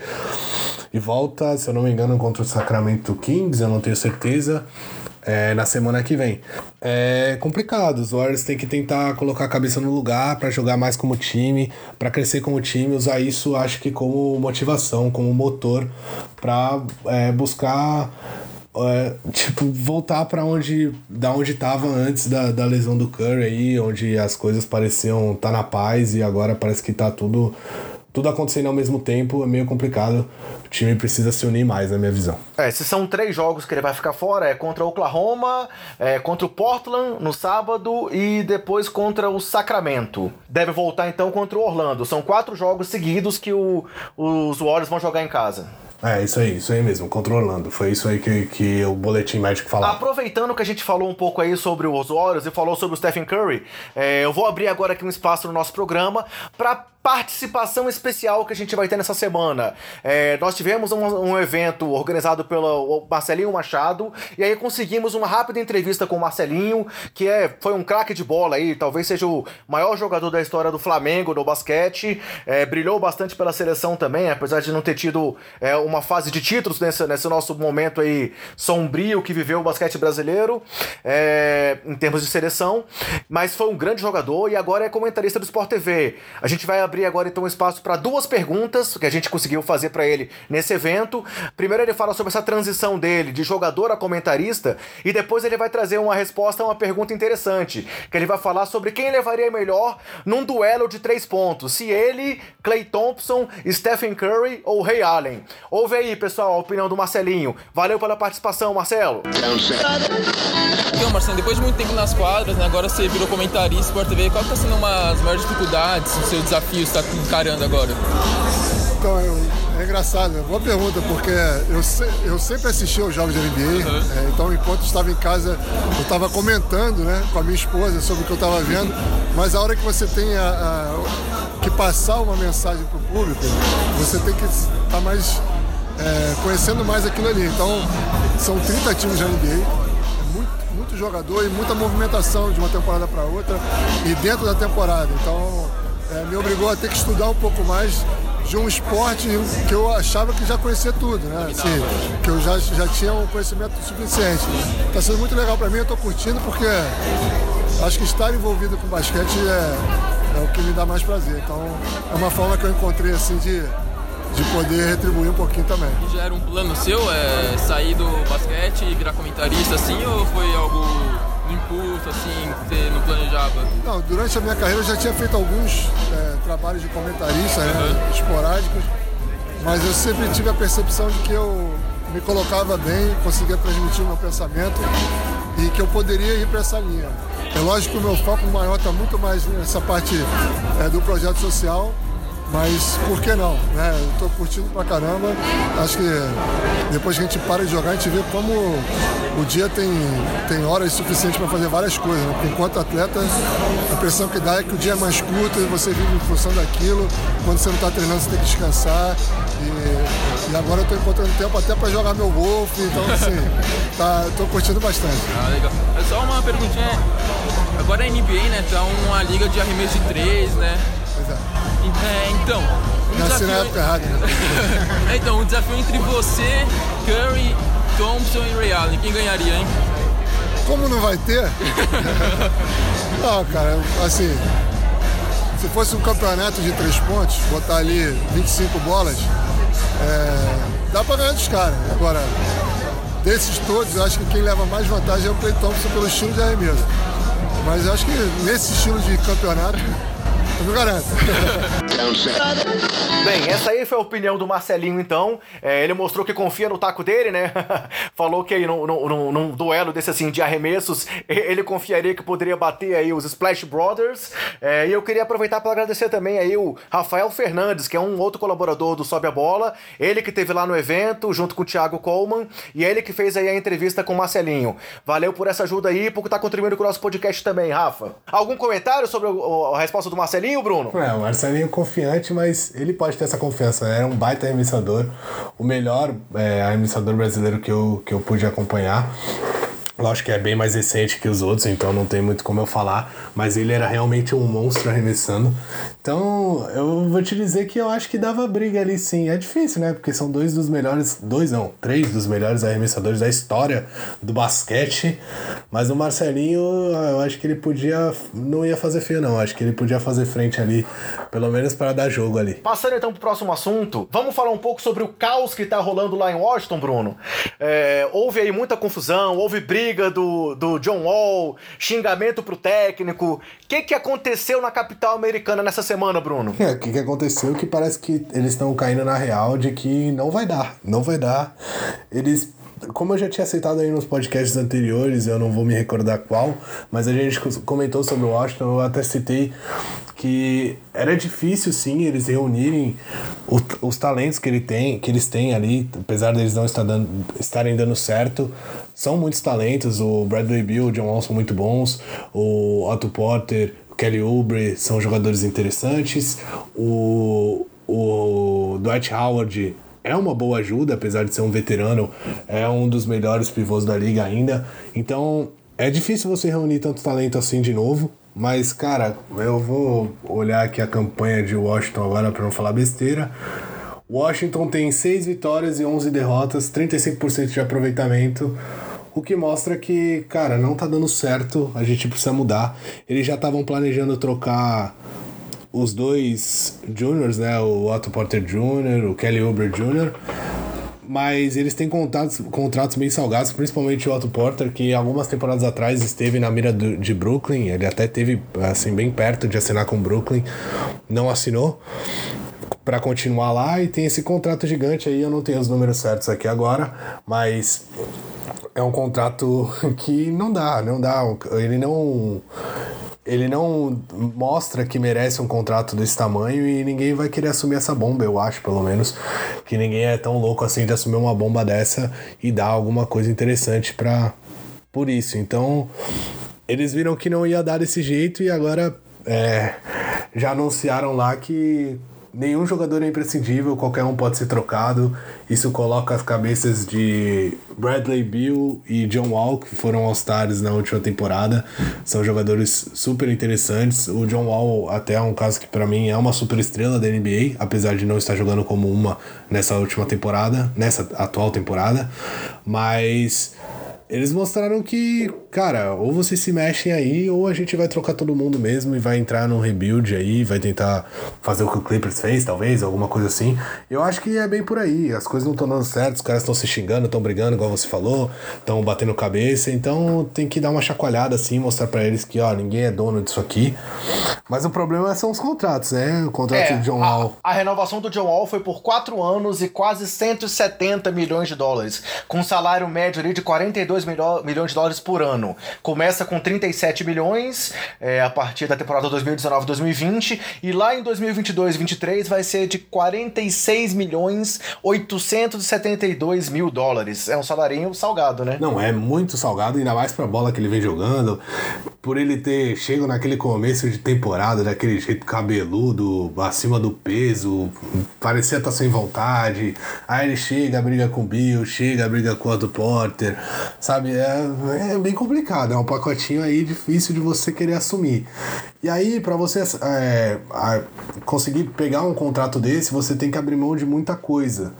E volta, se eu não me engano, contra o Sacramento Kings, eu não tenho certeza é, na semana que vem. É complicado, os Warriors têm que tentar colocar a cabeça no lugar para jogar mais como time, para crescer como time, usar isso acho que como motivação, como motor para é, buscar é, tipo, voltar para onde da onde estava antes da, da lesão do Curry aí, onde as coisas pareciam estar tá na paz e agora parece que tá tudo tudo acontecendo ao mesmo tempo é meio complicado. O time precisa se unir mais, na minha visão. É, se são três jogos que ele vai ficar fora, é contra o Oklahoma, é contra o Portland no sábado e depois contra o Sacramento. Deve voltar então contra o Orlando. São quatro jogos seguidos que o, os Warriors vão jogar em casa. É, isso aí, isso aí mesmo, controlando. Foi isso aí que, que o boletim médico falou. Aproveitando que a gente falou um pouco aí sobre os Warriors e falou sobre o Stephen Curry, é, eu vou abrir agora aqui um espaço no nosso programa para participação especial que a gente vai ter nessa semana. É, nós tivemos um, um, evento organizado pelo Marcelinho Machado e aí conseguimos uma rápida entrevista com o Marcelinho, que é, foi um craque de bola aí, talvez seja o maior jogador da história do Flamengo no basquete, é, brilhou bastante pela seleção também, apesar de não ter tido é, uma fase de títulos nesse, nesse nosso momento aí sombrio que viveu o basquete brasileiro é, em termos de seleção, mas foi um grande jogador e agora é comentarista do Sport TV. A gente vai abrir agora então espaço para duas perguntas que a gente conseguiu fazer para ele nesse evento. Primeiro ele fala sobre essa transição dele de jogador a comentarista e depois ele vai trazer uma resposta a uma pergunta interessante, que ele vai falar sobre quem levaria melhor num duelo de três pontos, se ele, Clay Thompson, Stephen Curry ou Ray Allen. Ouve aí, pessoal, a opinião do Marcelinho. Valeu pela participação, Marcelo. Então, Marcelo, depois de muito tempo nas quadras, né, agora você virou comentarista Sport TV, qual está sendo uma das maiores dificuldades, o seu desafio está encarando agora? Então, é, é engraçado, né? boa pergunta, porque eu, se, eu sempre assisti aos jogos de NBA, uhum. é, então enquanto estava em casa, eu estava comentando né, com a minha esposa sobre o que eu estava vendo, mas a hora que você tem a, a, que passar uma mensagem para o público, você tem que estar tá mais é, conhecendo mais aquilo ali. Então, são 30 times de NBA, é muito, muito jogador e muita movimentação de uma temporada para outra e dentro da temporada. Então, é, me obrigou a ter que estudar um pouco mais de um esporte que eu achava que já conhecia tudo, né? Assim, que eu já, já tinha um conhecimento suficiente. Está sendo muito legal para mim, eu estou curtindo porque acho que estar envolvido com basquete é, é o que me dá mais prazer. Então é uma forma que eu encontrei assim de de poder retribuir um pouquinho também. E já era um plano seu, é, sair do basquete e virar comentarista assim, ou foi algo impulso, assim, que você não planejava? Não, durante a minha carreira eu já tinha feito alguns é, trabalhos de comentarista, uhum. né, esporádicos, mas eu sempre tive a percepção de que eu me colocava bem, conseguia transmitir o meu pensamento e que eu poderia ir para essa linha. É lógico que o meu foco maior está muito mais nessa parte é, do projeto social, mas por que não? Né? Eu tô curtindo pra caramba. Acho que depois que a gente para de jogar, a gente vê como o dia tem, tem horas suficientes para fazer várias coisas. Né? Enquanto atleta, a impressão que dá é que o dia é mais curto e você vive em função daquilo. Quando você não está treinando, você tem que descansar. E, e agora eu tô encontrando tempo até para jogar meu golfe. Então, assim, tá, tô curtindo bastante. Ah, legal. É só uma perguntinha. Agora a NBA, né? Tá uma liga de arremesso de três, né? Pois é. É, então. Um Nasci desafio... na época errada. é, então, um desafio entre você, Curry, Thompson e Ray Allen. Quem ganharia, hein? Como não vai ter? não, cara, assim. Se fosse um campeonato de três pontos, botar ali 25 bolas, é, dá pra ganhar dos caras. Agora, desses todos, eu acho que quem leva mais vantagem é o Clay Thompson pelo estilo de arremesso. Mas eu acho que nesse estilo de campeonato, eu não garanto. Bem, essa aí foi a opinião do Marcelinho, então. É, ele mostrou que confia no taco dele, né? Falou que aí num, num, num, duelo desse assim de arremessos, ele confiaria que poderia bater aí os Splash Brothers. É, e eu queria aproveitar para agradecer também aí o Rafael Fernandes, que é um outro colaborador do Sobe a Bola. Ele que teve lá no evento, junto com o Thiago Coleman, e ele que fez aí a entrevista com o Marcelinho. Valeu por essa ajuda aí, por estar tá contribuindo com o nosso podcast também, Rafa. Algum comentário sobre a resposta do Marcelinho, Bruno? É, o Marcelinho confiante, mas ele pode ter essa confiança. Era um baita arremessador, o melhor é, arremessador brasileiro que eu, que eu pude acompanhar. Lógico que é bem mais recente que os outros, então não tem muito como eu falar, mas ele era realmente um monstro arremessando. Então, eu vou te dizer que eu acho que dava briga ali sim. É difícil, né? Porque são dois dos melhores, dois não, três dos melhores arremessadores da história do basquete. Mas o Marcelinho, eu acho que ele podia, não ia fazer feio não, acho que ele podia fazer frente ali, pelo menos para dar jogo ali. Passando então pro próximo assunto, vamos falar um pouco sobre o caos que tá rolando lá em Washington, Bruno. É, houve aí muita confusão, houve briga briga do, do John Wall, xingamento pro técnico. O que, que aconteceu na capital americana nessa semana, Bruno? É, o que, que aconteceu que parece que eles estão caindo na real de que não vai dar, não vai dar. Eles como eu já tinha aceitado aí nos podcasts anteriores, eu não vou me recordar qual, mas a gente comentou sobre o Washington, eu até citei que era difícil sim eles reunirem o, os talentos que, ele tem, que eles têm ali, apesar deles não estar dando, estarem dando certo. São muitos talentos, o Bradley Bill, o John Wall são muito bons, o Otto Porter, o Kelly Oubre são jogadores interessantes, o, o Dwight Howard é uma boa ajuda, apesar de ser um veterano, é um dos melhores pivôs da liga ainda. Então é difícil você reunir tanto talento assim de novo. Mas, cara, eu vou olhar aqui a campanha de Washington agora para não falar besteira. Washington tem 6 vitórias e 11 derrotas, 35% de aproveitamento. O que mostra que, cara, não tá dando certo, a gente precisa mudar. Eles já estavam planejando trocar os dois juniors, né? O Otto Porter Jr., o Kelly Oubre Jr., mas eles têm contratos, contratos bem salgados, principalmente o Otto Porter, que algumas temporadas atrás esteve na mira do, de Brooklyn, ele até teve assim bem perto de assinar com Brooklyn, não assinou para continuar lá e tem esse contrato gigante aí, eu não tenho os números certos aqui agora, mas é um contrato que não dá, não dá, ele não ele não mostra que merece um contrato desse tamanho e ninguém vai querer assumir essa bomba, eu acho, pelo menos. Que ninguém é tão louco assim de assumir uma bomba dessa e dar alguma coisa interessante para por isso. Então, eles viram que não ia dar desse jeito e agora é, já anunciaram lá que nenhum jogador é imprescindível, qualquer um pode ser trocado. Isso coloca as cabeças de Bradley Bill e John Wall, que foram All-Stars na última temporada. São jogadores super interessantes. O John Wall até é um caso que para mim é uma super estrela da NBA, apesar de não estar jogando como uma nessa última temporada, nessa atual temporada. Mas eles mostraram que, cara, ou vocês se mexem aí, ou a gente vai trocar todo mundo mesmo e vai entrar num rebuild aí, vai tentar fazer o que o Clippers fez, talvez, alguma coisa assim. Eu acho que é bem por aí. As coisas não estão dando certo, os caras estão se xingando, estão brigando, igual você falou, estão batendo cabeça, então tem que dar uma chacoalhada assim, mostrar para eles que, ó, ninguém é dono disso aqui. Mas o problema são os contratos, né? O contrato é, do John Wall. A, a renovação do John Wall foi por 4 anos e quase 170 milhões de dólares, com um salário médio ali de 42 milhões de dólares por ano. Começa com 37 milhões é, a partir da temporada 2019-2020 e lá em 2022-23 vai ser de 46 milhões 872 mil dólares. É um salarinho salgado, né? Não, é muito salgado, ainda mais pra bola que ele vem jogando. Por ele ter chego naquele começo de temporada, daquele jeito cabeludo, acima do peso, parecia estar tá sem vontade. Aí ele chega, briga com o Bill, chega, briga com o Otto Porter, sabe? É, é bem complicado, é um pacotinho aí difícil de você querer assumir. E aí, para você é, conseguir pegar um contrato desse, você tem que abrir mão de muita coisa.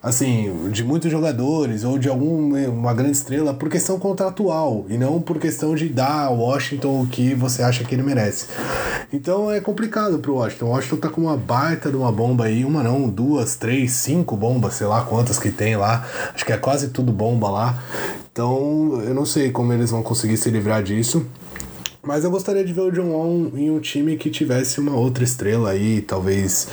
Assim, de muitos jogadores ou de alguma grande estrela por questão contratual e não por questão de dar ao Washington o que você acha que ele merece. Então é complicado pro Washington. O Washington tá com uma baita de uma bomba aí, uma não, duas, três, cinco bombas, sei lá quantas que tem lá. Acho que é quase tudo bomba lá. Então eu não sei como eles vão conseguir se livrar disso. Mas eu gostaria de ver o John Wall em um time que tivesse uma outra estrela aí, talvez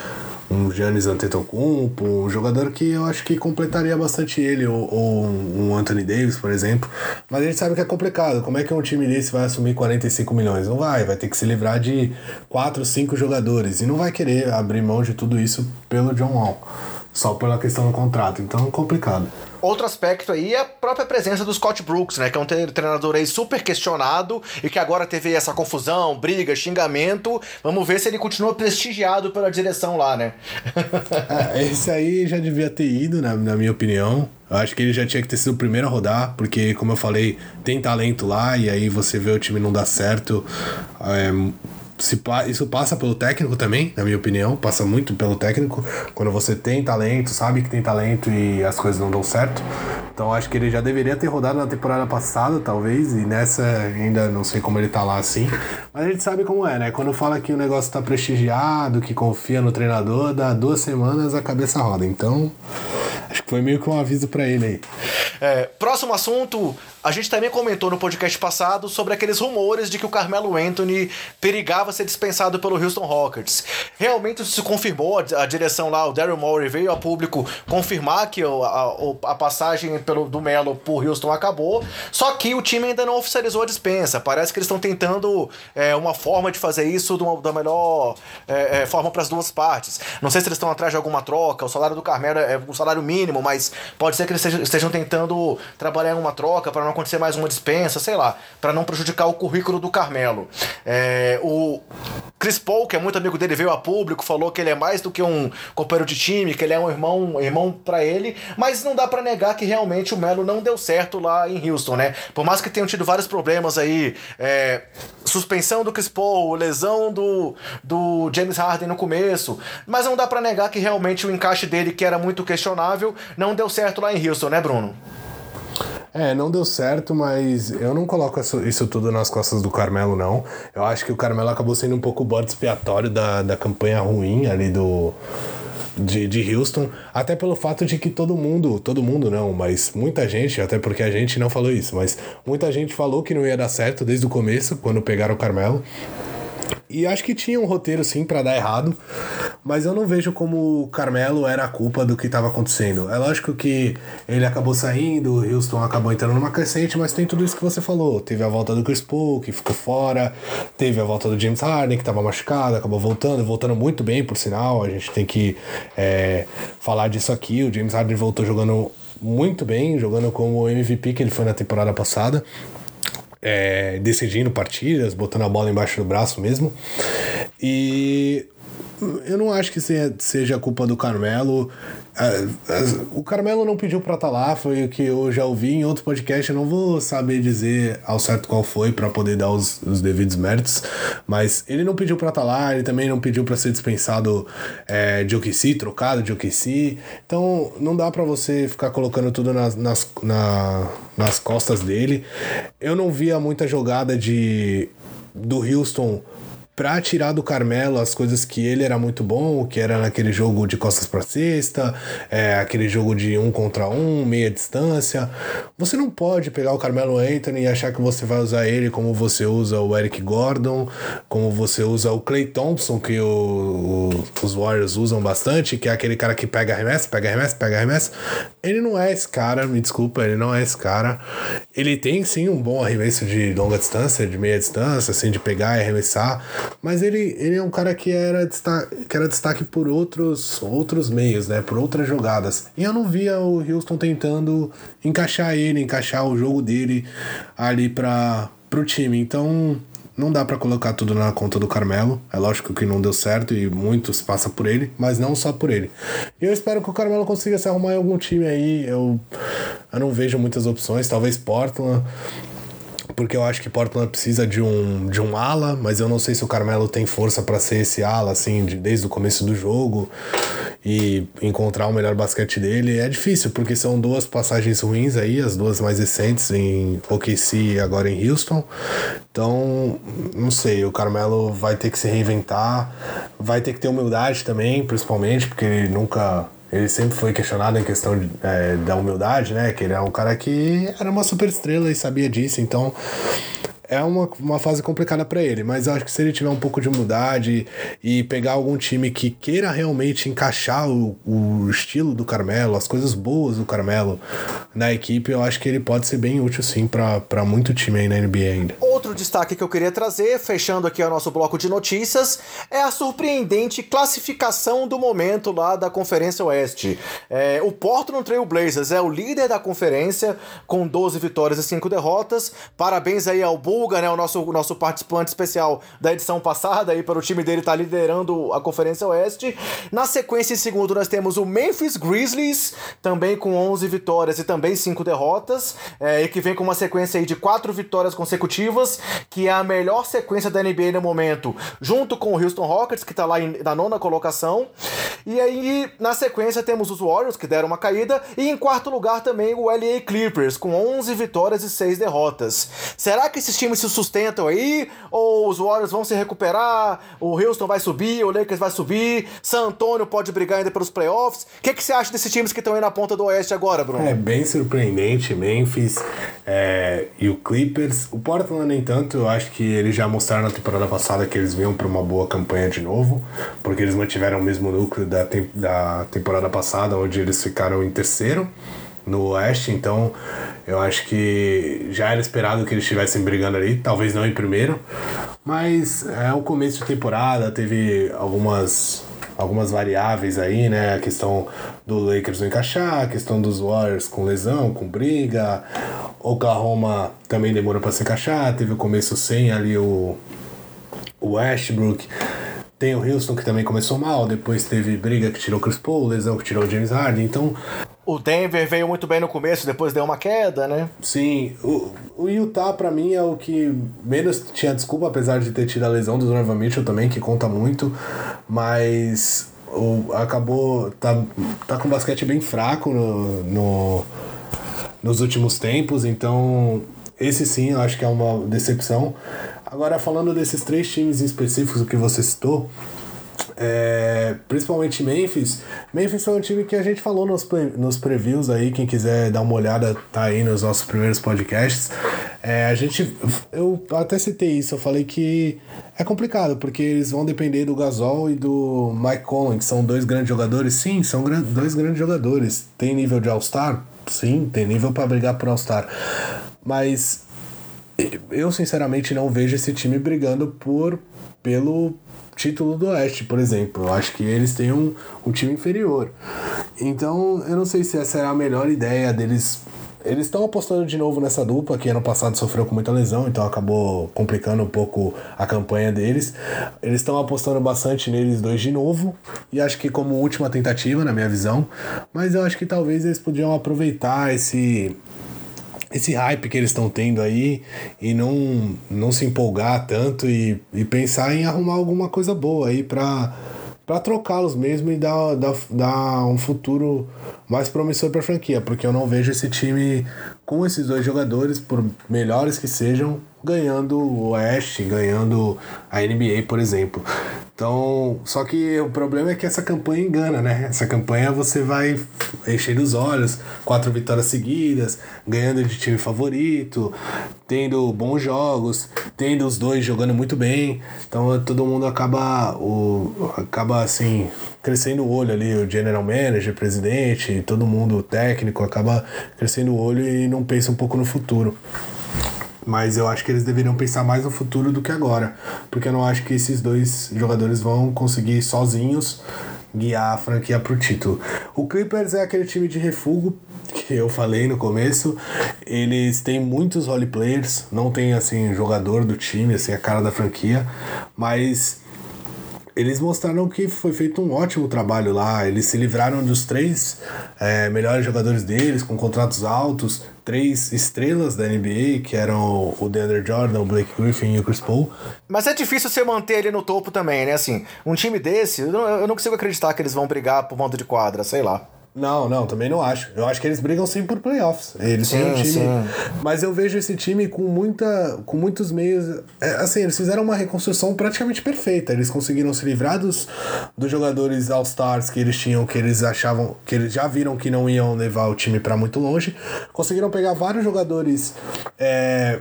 um Giannis Antetokounmpo, um jogador que eu acho que completaria bastante ele, ou, ou, um Anthony Davis, por exemplo. Mas a gente sabe que é complicado. Como é que um time desse vai assumir 45 milhões? Não vai, vai ter que se livrar de 4, 5 jogadores e não vai querer abrir mão de tudo isso pelo John Wall, só pela questão do contrato. Então é complicado. Outro aspecto aí é a própria presença do Scott Brooks, né? Que é um treinador aí super questionado e que agora teve essa confusão, briga, xingamento. Vamos ver se ele continua prestigiado pela direção lá, né? é, esse aí já devia ter ido, na, na minha opinião. Eu acho que ele já tinha que ter sido o primeiro a rodar, porque, como eu falei, tem talento lá e aí você vê o time não dar certo. É, se, isso passa pelo técnico também, na minha opinião, passa muito pelo técnico. Quando você tem talento, sabe que tem talento e as coisas não dão certo. Então acho que ele já deveria ter rodado na temporada passada, talvez, e nessa ainda não sei como ele tá lá assim. Mas a gente sabe como é, né? Quando fala que o negócio tá prestigiado, que confia no treinador, dá duas semanas a cabeça roda. Então, acho que foi meio que um aviso para ele aí. É, próximo assunto, a gente também comentou no podcast passado sobre aqueles rumores de que o Carmelo Anthony perigava ser dispensado pelo Houston Rockets. Realmente isso se confirmou, a direção lá, o Daryl Morey, veio a público confirmar que a, a passagem pelo, do Melo por Houston acabou, só que o time ainda não oficializou a dispensa. Parece que eles estão tentando é, uma forma de fazer isso de uma, da melhor é, é, forma para as duas partes. Não sei se eles estão atrás de alguma troca, o salário do Carmelo é um salário mínimo, mas pode ser que eles estejam tentando trabalhar em uma troca para não acontecer mais uma dispensa, sei lá, para não prejudicar o currículo do Carmelo. É, o Chris Paul, que é muito amigo dele, veio a público, falou que ele é mais do que um companheiro de time, que ele é um irmão, irmão para ele, mas não dá para negar que realmente o Melo não deu certo lá em Houston, né? Por mais que tenham tido vários problemas aí, é, suspensão do Chris Paul, lesão do, do James Harden no começo, mas não dá para negar que realmente o encaixe dele, que era muito questionável, não deu certo lá em Houston, né, Bruno? É, não deu certo, mas eu não coloco isso, isso tudo nas costas do Carmelo, não. Eu acho que o Carmelo acabou sendo um pouco o bode expiatório da, da campanha ruim ali do. De, de Houston, até pelo fato de que todo mundo, todo mundo não, mas muita gente, até porque a gente não falou isso, mas muita gente falou que não ia dar certo desde o começo, quando pegaram o Carmelo. E acho que tinha um roteiro sim para dar errado, mas eu não vejo como o Carmelo era a culpa do que estava acontecendo. É lógico que ele acabou saindo, o Houston acabou entrando numa crescente, mas tem tudo isso que você falou. Teve a volta do Chris Paul, que ficou fora, teve a volta do James Harden, que estava machucado, acabou voltando, voltando muito bem, por sinal. A gente tem que é, falar disso aqui. O James Harden voltou jogando muito bem, jogando como MVP que ele foi na temporada passada é, decidindo partidas, botando a bola embaixo do braço mesmo. E eu não acho que seja culpa do Carmelo. O Carmelo não pediu pra estar tá lá, foi o que eu já ouvi em outro podcast. Eu não vou saber dizer ao certo qual foi para poder dar os, os, devidos méritos, mas ele não pediu pra estar tá lá, ele também não pediu para ser dispensado é, de OKC, trocado de OKC. Então não dá para você ficar colocando tudo nas, nas, na, nas costas dele. Eu não via muita jogada de do Houston para tirar do Carmelo as coisas que ele era muito bom, que era naquele jogo de costas para cesta, é, aquele jogo de um contra um, meia distância. Você não pode pegar o Carmelo Anthony e achar que você vai usar ele como você usa o Eric Gordon, como você usa o Clay Thompson, que o, o, os Warriors usam bastante, que é aquele cara que pega arremesso, pega arremesso, pega arremesso. Ele não é esse cara, me desculpa, ele não é esse cara. Ele tem sim um bom arremesso de longa distância, de meia distância, assim, de pegar e arremessar mas ele, ele é um cara que era, destaque, que era destaque por outros, outros meios, né? Por outras jogadas. E eu não via o Houston tentando encaixar ele, encaixar o jogo dele ali para pro time. Então, não dá para colocar tudo na conta do Carmelo. É lógico que não deu certo e muitos passa por ele, mas não só por ele. E eu espero que o Carmelo consiga se arrumar em algum time aí. Eu, eu não vejo muitas opções, talvez Portland porque eu acho que Portland precisa de um, de um ala, mas eu não sei se o Carmelo tem força para ser esse ala, assim, de, desde o começo do jogo e encontrar o melhor basquete dele. É difícil, porque são duas passagens ruins aí, as duas mais recentes em OKC e agora em Houston. Então, não sei, o Carmelo vai ter que se reinventar, vai ter que ter humildade também, principalmente, porque ele nunca ele sempre foi questionado em questão de, é, da humildade, né? Que ele é um cara que era uma super estrela e sabia disso, então é uma, uma fase complicada para ele, mas eu acho que se ele tiver um pouco de humildade e pegar algum time que queira realmente encaixar o, o estilo do Carmelo, as coisas boas do Carmelo na equipe, eu acho que ele pode ser bem útil sim para muito time aí na NBA ainda. Outro destaque que eu queria trazer, fechando aqui o nosso bloco de notícias, é a surpreendente classificação do momento lá da Conferência Oeste. É, o Portland Trail Blazers é o líder da conferência com 12 vitórias e 5 derrotas. Parabéns aí ao Né, o nosso, nosso participante especial da edição passada, aí para o time dele estar tá liderando a Conferência Oeste. Na sequência, em segundo, nós temos o Memphis Grizzlies, também com 11 vitórias e também 5 derrotas, é, e que vem com uma sequência aí de 4 vitórias consecutivas, que é a melhor sequência da NBA no momento, junto com o Houston Rockets, que está lá em, na nona colocação. E aí, na sequência, temos os Warriors, que deram uma caída, e em quarto lugar também o LA Clippers, com 11 vitórias e 6 derrotas. Será que esses times se sustentam aí? Ou os Warriors vão se recuperar? O Houston vai subir? O Lakers vai subir? San Antonio pode brigar ainda pelos playoffs? O que, que você acha desses times que estão aí na ponta do Oeste agora, Bruno? É bem surpreendente. Memphis é, e o Clippers. O Portland, nem tanto, eu acho que eles já mostraram na temporada passada que eles vinham para uma boa campanha de novo, porque eles mantiveram o mesmo núcleo da, da temporada passada, onde eles ficaram em terceiro no Oeste, então eu acho que já era esperado que eles estivessem brigando ali, talvez não em primeiro, mas é o começo de temporada, teve algumas algumas variáveis aí, né? A questão do Lakers não encaixar, a questão dos Warriors com lesão, com briga. Oklahoma também demorou para se encaixar, teve o começo sem ali o, o Westbrook. Tem o Houston que também começou mal, depois teve briga que tirou Chris Paul, lesão que tirou James Harden. Então, o Denver veio muito bem no começo, depois deu uma queda, né? Sim, o, o Utah para mim é o que menos tinha desculpa, apesar de ter tido a lesão do Donovan Mitchell também, que conta muito, mas o, acabou, tá, tá com basquete bem fraco no, no, nos últimos tempos, então esse sim eu acho que é uma decepção. Agora, falando desses três times específicos que você citou, é, principalmente Memphis. Memphis foi um time que a gente falou nos, nos previews aí, quem quiser dar uma olhada, tá aí nos nossos primeiros podcasts. É, a gente. Eu até citei isso, eu falei que é complicado, porque eles vão depender do Gasol e do Mike Conley, que são dois grandes jogadores. Sim, são dois grandes jogadores. Tem nível de All-Star? Sim, tem nível para brigar por All-Star. Mas eu sinceramente não vejo esse time brigando por pelo título do Oeste, por exemplo. Eu acho que eles têm um, um time inferior. Então, eu não sei se essa é a melhor ideia deles. Eles estão apostando de novo nessa dupla, que ano passado sofreu com muita lesão, então acabou complicando um pouco a campanha deles. Eles estão apostando bastante neles dois de novo, e acho que como última tentativa, na minha visão. Mas eu acho que talvez eles podiam aproveitar esse, esse hype que eles estão tendo aí e não, não se empolgar tanto e, e pensar em arrumar alguma coisa boa aí para para trocá-los mesmo e dar, dar, dar um futuro mais promissor para a franquia, porque eu não vejo esse time com esses dois jogadores, por melhores que sejam, ganhando o Oeste, ganhando a NBA, por exemplo. Então, só que o problema é que essa campanha engana, né? Essa campanha você vai encher os olhos, quatro vitórias seguidas, ganhando de time favorito, tendo bons jogos, tendo os dois jogando muito bem. Então todo mundo acaba o acaba assim crescendo o olho ali, o general manager, presidente, todo mundo técnico acaba crescendo o olho e não pensa um pouco no futuro. Mas eu acho que eles deveriam pensar mais no futuro do que agora. Porque eu não acho que esses dois jogadores vão conseguir sozinhos guiar a franquia pro título. O Clippers é aquele time de refúgio que eu falei no começo. Eles têm muitos role players, não tem assim jogador do time, assim a cara da franquia, mas eles mostraram que foi feito um ótimo trabalho lá. Eles se livraram dos três é, melhores jogadores deles, com contratos altos, três estrelas da NBA, que eram o DeAndre Jordan, o Blake Griffin e o Chris Paul. Mas é difícil você manter ele no topo também, né? Assim, um time desse, eu não, consigo acreditar que eles vão brigar por mando de quadra, sei lá. Não, não, também não acho. Eu acho que eles brigam sim por playoffs. Eles sim, um time. Sim. Mas eu vejo esse time com muita. com muitos meios. É, assim, eles fizeram uma reconstrução praticamente perfeita. Eles conseguiram se livrar dos, dos jogadores All-Stars que eles tinham, que eles achavam. que eles já viram que não iam levar o time para muito longe. Conseguiram pegar vários jogadores é,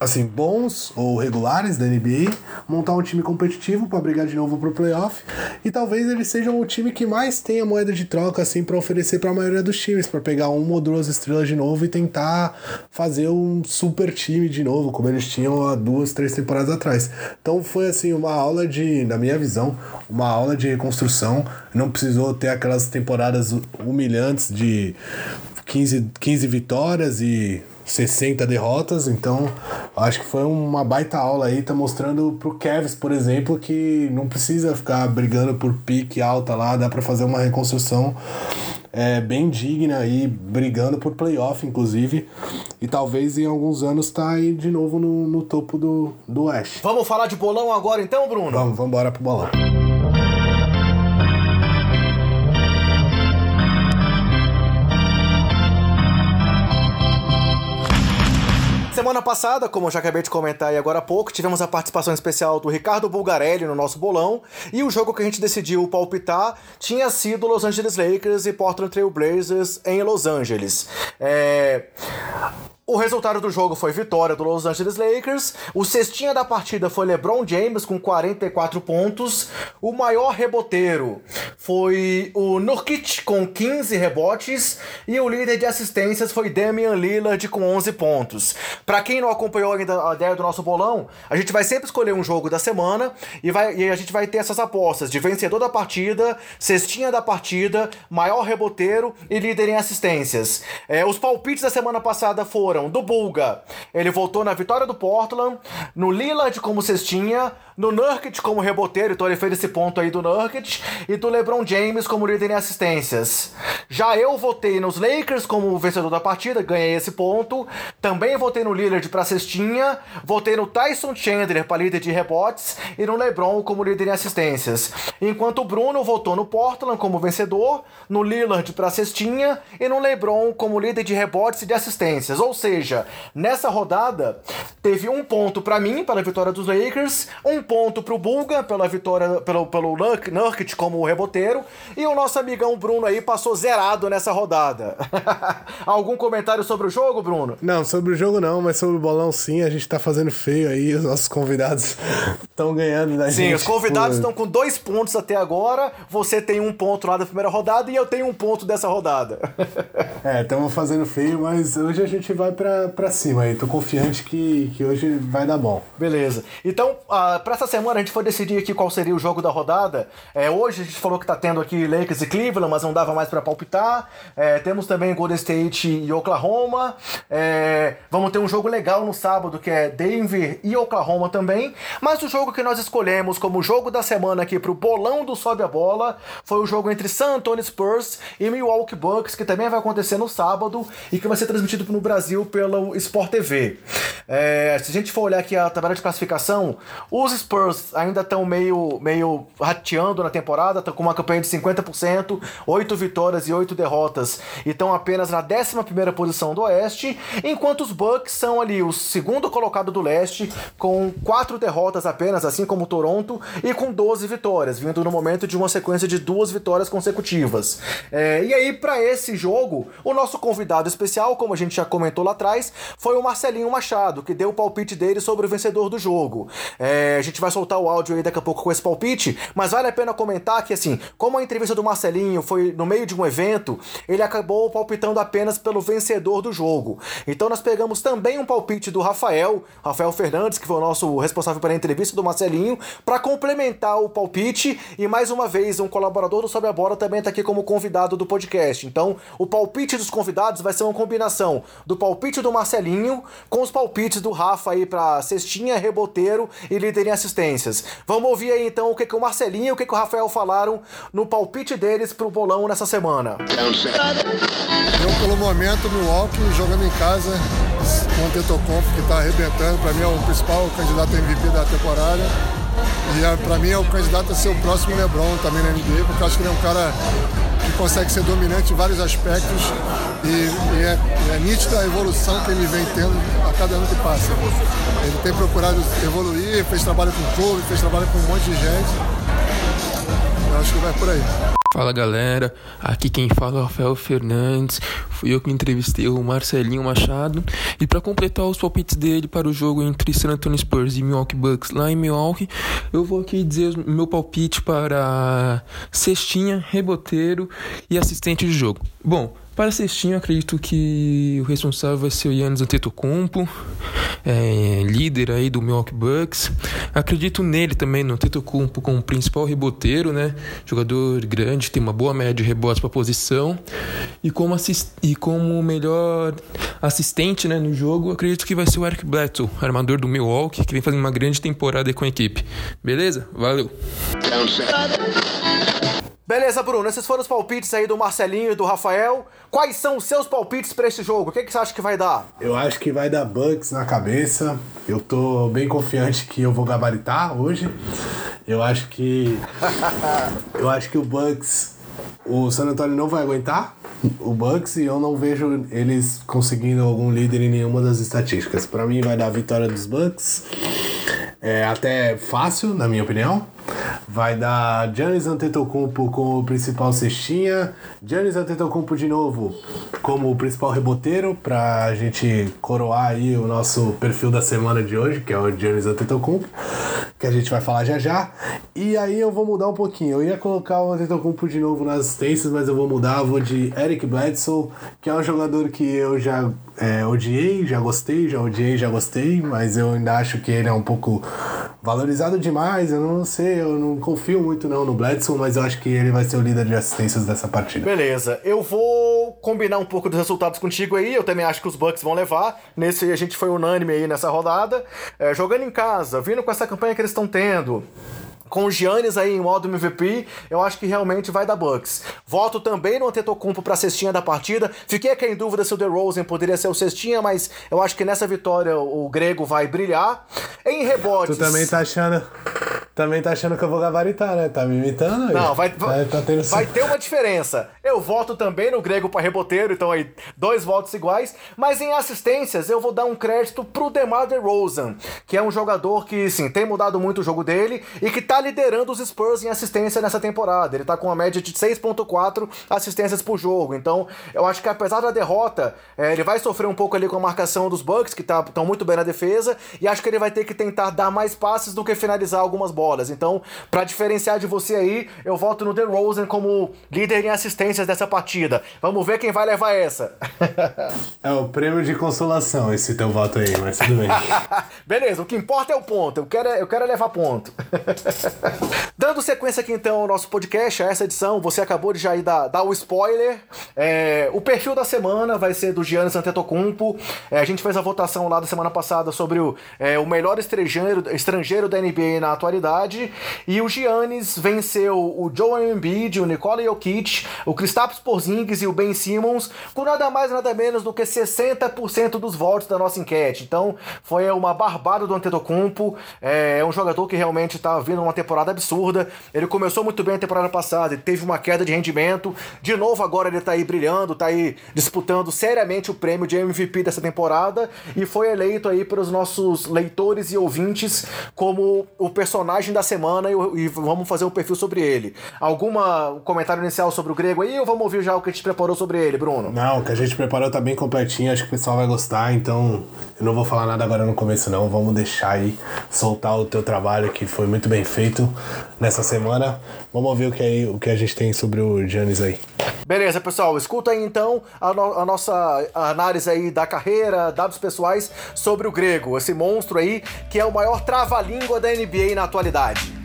assim, bons ou regulares da NBA, montar um time competitivo para brigar de novo pro playoff. E talvez eles sejam o time que mais tenha moeda de troca, assim, pra oferecer oferecer para a maioria dos times, para pegar uma ou duas estrelas de novo e tentar fazer um super time de novo, como eles tinham há duas, três temporadas atrás. Então foi assim, uma aula de, na minha visão, uma aula de reconstrução. Não precisou ter aquelas temporadas humilhantes de 15, 15 vitórias e 60 derrotas, então acho que foi uma baita aula aí, tá mostrando pro Kevs, por exemplo, que não precisa ficar brigando por pique alta lá, dá para fazer uma reconstrução é, bem digna aí, brigando por playoff, inclusive. E talvez em alguns anos tá aí de novo no, no topo do, do Oeste. Vamos falar de bolão agora então, Bruno? Vamos, vamos embora pro bolão. Semana passada, como eu já acabei de comentar aí agora há pouco, tivemos a participação especial do Ricardo Bulgarelli no nosso bolão, e o jogo que a gente decidiu palpitar tinha sido Los Angeles Lakers e Portland Trail Blazers em Los Angeles. É... O resultado do jogo foi vitória do Los Angeles Lakers. O cestinha da partida foi LeBron James com 44 pontos. O maior reboteiro foi o Nurkic com 15 rebotes e o líder de assistências foi Damian Lillard com 11 pontos. Para quem não acompanhou ainda a ideia do nosso bolão, a gente vai sempre escolher um jogo da semana e, vai, e a gente vai ter essas apostas de vencedor da partida, cestinha da partida, maior reboteiro e líder em assistências. É, os palpites da semana passada foram foram do Bulga. Ele voltou na vitória do Portland, no Lillard como cestinha, no Nurkic como reboteiro, então ele fez esse ponto aí do Nurkic, e do LeBron James como líder em assistências. Já eu votei nos Lakers como vencedor da partida, ganhei esse ponto. Também votei no Lillard para cestinha, votei no Tyson Chandler para líder de rebotes e no LeBron como líder em assistências. Enquanto o Bruno votou no Portland como vencedor, no Lillard para cestinha e no LeBron como líder de rebotes e de assistências. Ou seja, nessa rodada teve um ponto para mim pela vitória dos Lakers, um ponto pro Bulga pela vitória pelo pelo Nurkic como reboteiro e o nosso amigão Bruno aí passou zerado nessa rodada. Algum comentário sobre o jogo, Bruno? Não, sobre o jogo não, mas sobre o bolão sim, a gente tá fazendo feio aí, os nossos convidados estão ganhando da sim, gente. Sim, os convidados estão com dois pontos até agora, você tem um ponto lá da primeira rodada e eu tenho um ponto dessa rodada. é, estamos fazendo feio, mas hoje a gente vai pra, pra cima aí, tô confiante que, que hoje vai dar bom. Beleza. Então, uh, pra essa semana a gente foi decidir aqui qual seria o jogo da rodada. É, hoje a gente falou que tá tendo aqui Lakers e Cleveland, mas não dava mais para palpitar. É, temos também Golden State e Oklahoma. É, vamos ter um jogo legal no sábado que é Denver e Oklahoma também. Mas o jogo que nós escolhemos como jogo da semana aqui pro bolão do Sobe a Bola foi o jogo entre San Antonio Spurs e Milwaukee Bucks, que também vai acontecer no sábado e que vai ser transmitido no Brasil pelo Sport TV. É, se a gente for olhar aqui a tabela de classificação, os Spurs ainda estão meio, meio rateando na temporada, estão com uma campanha de 50%, 8 vitórias e 8 derrotas, e estão apenas na 11 posição do Oeste, enquanto os Bucks são ali o segundo colocado do Leste, com 4 derrotas apenas, assim como o Toronto, e com 12 vitórias, vindo no momento de uma sequência de duas vitórias consecutivas. É, e aí, para esse jogo, o nosso convidado especial, como a gente já comentou lá atrás, foi o Marcelinho Machado, que deu o palpite dele sobre o vencedor do jogo. É, a gente vai soltar o áudio aí daqui a pouco com esse palpite, mas vale a pena comentar que, assim, como a entrevista do Marcelinho foi no meio de um evento, ele acabou palpitando apenas pelo vencedor do jogo. Então nós pegamos também um palpite do Rafael, Rafael Fernandes, que foi o nosso responsável pela entrevista do Marcelinho, para complementar o palpite e mais uma vez um colaborador do Sobe a Bola também está aqui como convidado do podcast. Então, o palpite dos convidados vai ser uma combinação do palpite do Marcelinho com os palpites do Rafa aí pra cestinha, reboteiro e líder em assistências. Vamos ouvir aí então o que, que o Marcelinho e o que, que o Rafael falaram no palpite deles pro bolão nessa semana. Eu, pelo momento, Milwaukee, jogando em casa, com o Tetocompo, que está arrebentando, para mim é o principal candidato MVP da temporada. E é, para mim é o candidato a ser o próximo LeBron também na NBA, porque eu acho que ele é um cara consegue ser dominante em vários aspectos e, e é, é nítida a evolução que ele vem tendo a cada ano que passa. Ele tem procurado evoluir, fez trabalho com o clube, fez trabalho com um monte de gente. Eu acho que vai por aí. Fala galera, aqui quem fala é o Rafael Fernandes. Fui eu que entrevistei o Marcelinho Machado. E para completar os palpites dele para o jogo entre San Antonio Spurs e Milwaukee Bucks lá em Milwaukee, eu vou aqui dizer meu palpite para cestinha, reboteiro e assistente de jogo. Bom, para cestinha, acredito que o responsável vai ser o Yannis Antetokounmpo, é, líder aí do Milwaukee Bucks. Acredito nele também, no Antetokounmpo como principal reboteiro, né? Jogador grande, tem uma boa média de rebotes para posição. E como, assist e como melhor assistente né, no jogo, acredito que vai ser o Eric Bledsoe, armador do Milwaukee, que vem fazendo uma grande temporada com a equipe. Beleza? Valeu! Beleza, Bruno, esses foram os palpites aí do Marcelinho e do Rafael. Quais são os seus palpites para esse jogo? O que, que você acha que vai dar? Eu acho que vai dar Bucks na cabeça. Eu tô bem confiante que eu vou gabaritar hoje. Eu acho que. eu acho que o Bucks. O San Antonio não vai aguentar o Bucks e eu não vejo eles conseguindo algum líder em nenhuma das estatísticas. Para mim vai dar a vitória dos Bucks. É até fácil, na minha opinião. Vai dar Giannis Antetokounmpo como principal cestinha, Giannis Antetokounmpo de novo como o principal reboteiro pra gente coroar aí o nosso perfil da semana de hoje, que é o Giannis Antetokounmpo, que a gente vai falar já já. E aí eu vou mudar um pouquinho. Eu ia colocar o Antetokounmpo de novo nas assistências, mas eu vou mudar, eu vou de Eric Bledsoe, que é um jogador que eu já é, odiei, já gostei, já odiei, já gostei, mas eu ainda acho que ele é um pouco valorizado demais, eu não sei, eu não confio muito não no Bledsoe, mas eu acho que ele vai ser o líder de assistências dessa partida. Beleza, eu vou combinar um pouco dos resultados contigo aí, eu também acho que os Bucks vão levar, nesse a gente foi unânime aí nessa rodada, é, jogando em casa, vindo com essa campanha que eles estão tendo, com o Giannis aí em modo MVP, eu acho que realmente vai dar Bucks. Voto também no Antetokounmpo para cestinha da partida. Fiquei aqui em dúvida se o DeRozan poderia ser o cestinha, mas eu acho que nessa vitória o grego vai brilhar. Em rebotes... Tu também tá achando... Também tá achando que eu vou gabaritar, né? Tá me imitando aí. Não, vai, vai, tá tendo... vai ter uma diferença. Eu voto também no grego para reboteiro, então aí dois votos iguais. Mas em assistências eu vou dar um crédito pro DeMar DeRozan, que é um jogador que, sim, tem mudado muito o jogo dele e que tá liderando os Spurs em assistência nessa temporada. Ele tá com uma média de 6.4 assistências por jogo. Então, eu acho que apesar da derrota, é, ele vai sofrer um pouco ali com a marcação dos Bucks, que estão tá, muito bem na defesa, e acho que ele vai ter que tentar dar mais passes do que finalizar algumas bolas. Então, para diferenciar de você aí, eu voto no DeRozan como líder em assistências dessa partida. Vamos ver quem vai levar essa. é o prêmio de consolação esse teu voto aí, mas tudo bem. Beleza, o que importa é o ponto. Eu quero, é, eu quero é levar ponto. Dando sequência aqui então ao nosso podcast, a essa edição, você acabou de já ir dar, dar o spoiler. É, o perfil da semana vai ser do Giannis Antetokounmpo. É, a gente fez a votação lá da semana passada sobre o, é, o melhor estrangeiro, estrangeiro da NBA na atualidade. E o Giannis venceu o Joel Embiid, o Nikola Jokic, o Kristaps Porzingis e o Ben Simmons com nada mais nada menos do que 60% dos votos da nossa enquete. Então foi uma barbada do Antetokounmpo. É, é um jogador que realmente está vindo uma temporada absurda. Ele começou muito bem a temporada passada, teve uma queda de rendimento. De novo, agora ele tá aí brilhando, tá aí disputando seriamente o prêmio de MVP dessa temporada e foi eleito aí pelos nossos leitores e ouvintes como o personagem da semana e, e vamos fazer um perfil sobre ele. Alguma comentário inicial sobre o grego aí ou vamos ouvir já o que a gente preparou sobre ele, Bruno? Não, o que a gente preparou tá bem completinho, acho que o pessoal vai gostar, então eu não vou falar nada agora no começo não, vamos deixar aí soltar o teu trabalho que foi muito bem feito nessa semana. Vamos ver o que, aí, o que a gente tem sobre o Giannis aí. Beleza, pessoal. Escuta aí então a, no a nossa análise aí da carreira, dados pessoais sobre o grego, esse monstro aí que é o maior trava-língua da NBA na atualidade.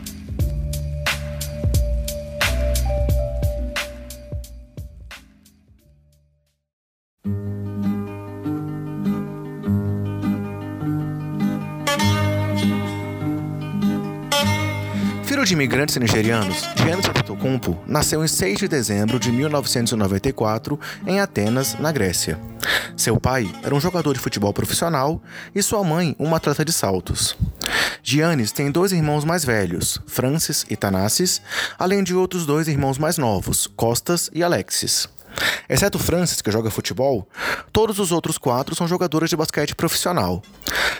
Filho de imigrantes nigerianos, Giannis Antetokounmpo nasceu em 6 de dezembro de 1994 em Atenas, na Grécia. Seu pai era um jogador de futebol profissional e sua mãe uma atleta de saltos. Giannis tem dois irmãos mais velhos, Francis e Tanassis, além de outros dois irmãos mais novos, Costas e Alexis. Exceto Francis, que joga futebol, todos os outros quatro são jogadores de basquete profissional.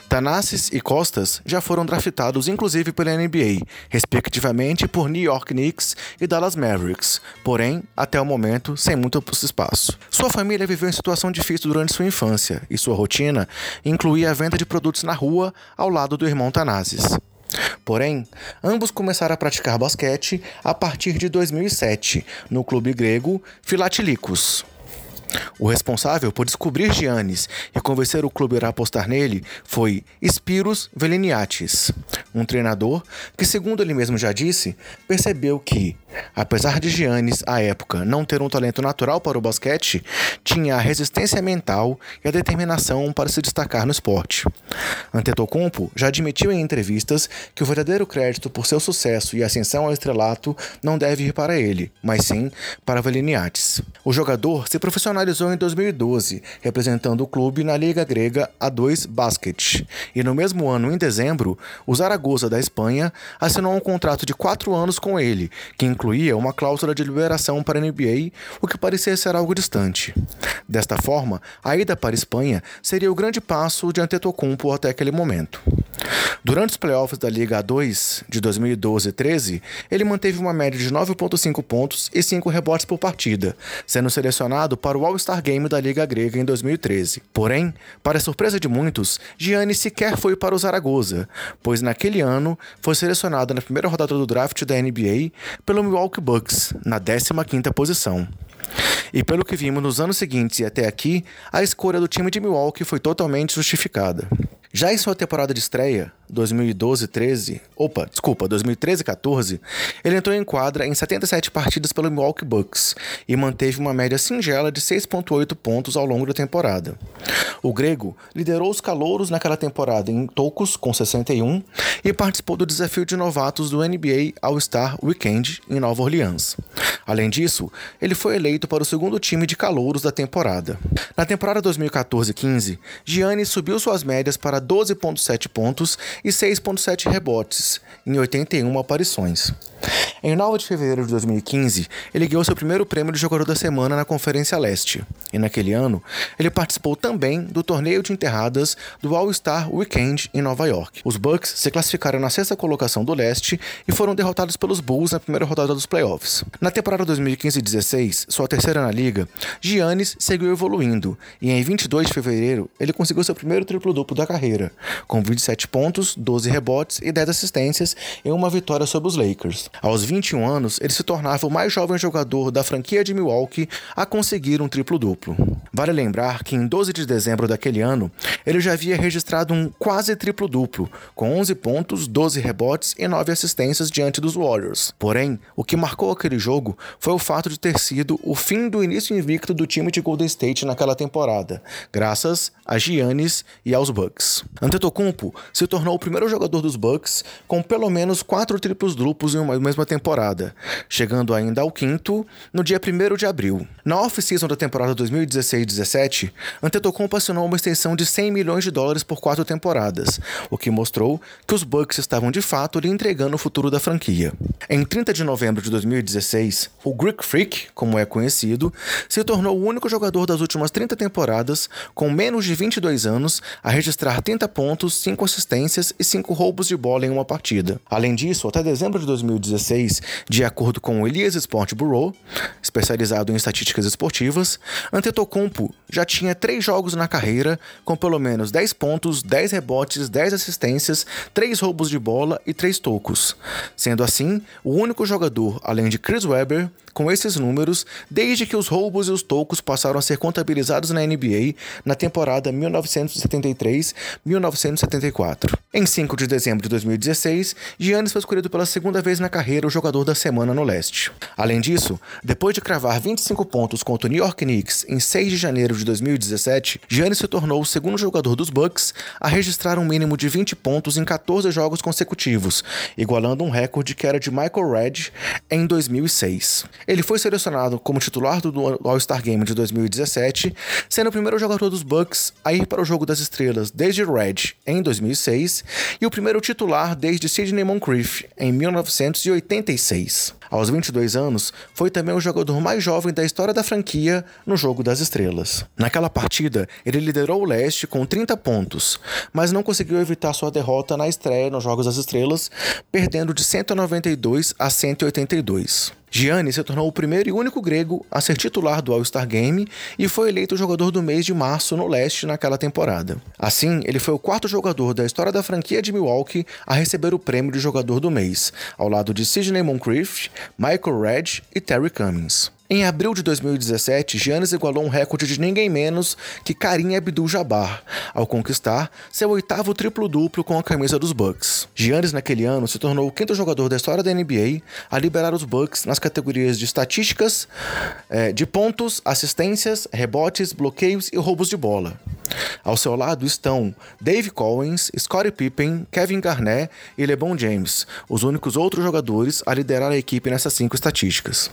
Tanassis e Costas já foram draftados inclusive pela NBA, respectivamente por New York Knicks e Dallas Mavericks, porém, até o momento, sem muito espaço. Sua família viveu em situação difícil durante sua infância, e sua rotina incluía a venda de produtos na rua ao lado do irmão Tanassis. Porém, ambos começaram a praticar basquete a partir de 2007 no clube grego Filatilikos. O responsável por descobrir Giannis e convencer o clube a apostar nele foi Spiros Veliniatis, um treinador que, segundo ele mesmo já disse, percebeu que, apesar de Giannis, à época, não ter um talento natural para o basquete, tinha a resistência mental e a determinação para se destacar no esporte. Antetokounmpo já admitiu em entrevistas que o verdadeiro crédito por seu sucesso e ascensão ao estrelato não deve ir para ele, mas sim para Veliniatis. O jogador se profissionalizou profissionalizou em 2012, representando o clube na Liga Grega A2 Basket. E no mesmo ano, em dezembro, o Zaragoza da Espanha assinou um contrato de quatro anos com ele, que incluía uma cláusula de liberação para a NBA, o que parecia ser algo distante. Desta forma, a ida para a Espanha seria o grande passo de Antetokounmpo até aquele momento. Durante os playoffs da Liga A2 de 2012-13, ele manteve uma média de 9,5 pontos e 5 rebotes por partida, sendo selecionado para o All-Star Game da Liga Grega em 2013. Porém, para surpresa de muitos, Gianni sequer foi para o Zaragoza, pois naquele ano foi selecionado na primeira rodada do draft da NBA pelo Milwaukee Bucks, na 15ª posição. E pelo que vimos nos anos seguintes e até aqui, a escolha do time de Milwaukee foi totalmente justificada. Já em sua temporada de estreia, 2012-13, opa, desculpa, 2013-14, ele entrou em quadra em 77 partidas pelo Milwaukee Bucks e manteve uma média singela de 6.8 pontos ao longo da temporada. O grego liderou os calouros naquela temporada em tocos com 61 e participou do desafio de novatos do NBA All-Star Weekend em Nova Orleans. Além disso, ele foi eleito para o segundo time de calouros da temporada. Na temporada 2014-15, Gianni subiu suas médias para 12.7 pontos e 6,7 rebotes em 81 aparições. Em 9 de fevereiro de 2015, ele ganhou seu primeiro prêmio de jogador da semana na Conferência Leste, e naquele ano, ele participou também do torneio de enterradas do All-Star Weekend em Nova York. Os Bucks se classificaram na sexta colocação do leste e foram derrotados pelos Bulls na primeira rodada dos playoffs. Na temporada 2015-16, sua terceira na liga, Giannis seguiu evoluindo, e em 22 de fevereiro, ele conseguiu seu primeiro triplo-duplo da carreira, com 27 pontos, 12 rebotes e 10 assistências em uma vitória sobre os Lakers. Aos 21 anos, ele se tornava o mais jovem jogador da franquia de Milwaukee a conseguir um triplo-duplo. Vale lembrar que em 12 de dezembro daquele ano, ele já havia registrado um quase triplo-duplo, com 11 pontos, 12 rebotes e 9 assistências diante dos Warriors. Porém, o que marcou aquele jogo foi o fato de ter sido o fim do início invicto do time de Golden State naquela temporada, graças a Giannis e aos Bucks. Antetokounmpo se tornou o primeiro jogador dos Bucks com pelo menos quatro triplos duplos em uma mesma temporada, chegando ainda ao quinto no dia 1 de abril. Na off-season da temporada 2016-17, Antetokounmpo assinou uma extensão de 100 milhões de dólares por quatro temporadas, o que mostrou que os Bucks estavam de fato lhe entregando o futuro da franquia. Em 30 de novembro de 2016, o Greek Freak, como é conhecido, se tornou o único jogador das últimas 30 temporadas com menos de 22 anos a registrar 30 pontos, 5 assistências e 5 roubos de bola em uma partida. Além disso, até dezembro de 2016, de acordo com o Elias Sport Bureau, especializado em estatísticas esportivas, Antetokounmpo já tinha três jogos na carreira com pelo menos 10 pontos, 10 rebotes, 10 assistências, 3 roubos de bola e 3 tocos, sendo assim o único jogador, além de Chris Webber, com esses números desde que os roubos e os tocos passaram a ser contabilizados na NBA na temporada 1973-1974. Em 5 de dezembro de 2016, Giannis foi escolhido pela segunda vez na carreira o jogador da semana no leste. Além disso, depois de cravar 25 pontos contra o New York Knicks em 6 de janeiro de 2017, Giannis se tornou o segundo jogador dos Bucks a registrar um mínimo de 20 pontos em 14 jogos consecutivos, igualando um recorde que era de Michael Redd em 2006. Ele foi selecionado como titular do All-Star Game de 2017, sendo o primeiro jogador dos Bucks a ir para o jogo das estrelas desde Redd em 2006 e o primeiro titular desde Sidney Moncrief em 1986. Aos 22 anos, foi também o jogador mais jovem da história da franquia no Jogo das Estrelas. Naquela partida, ele liderou o leste com 30 pontos, mas não conseguiu evitar sua derrota na estreia nos Jogos das Estrelas, perdendo de 192 a 182. Gianni se tornou o primeiro e único grego a ser titular do All-Star Game e foi eleito jogador do mês de março no leste naquela temporada. Assim, ele foi o quarto jogador da história da franquia de Milwaukee a receber o prêmio de jogador do mês, ao lado de Sidney Moncrief, Michael Redd e Terry Cummings. Em abril de 2017, Giannis igualou um recorde de ninguém menos que Karim Abdul-Jabbar, ao conquistar seu oitavo triplo-duplo com a camisa dos Bucks. Giannis, naquele ano, se tornou o quinto jogador da história da NBA a liberar os Bucks nas categorias de estatísticas, eh, de pontos, assistências, rebotes, bloqueios e roubos de bola. Ao seu lado estão Dave Collins, Scottie Pippen, Kevin Garnett e LeBron James, os únicos outros jogadores a liderar a equipe nessas cinco estatísticas.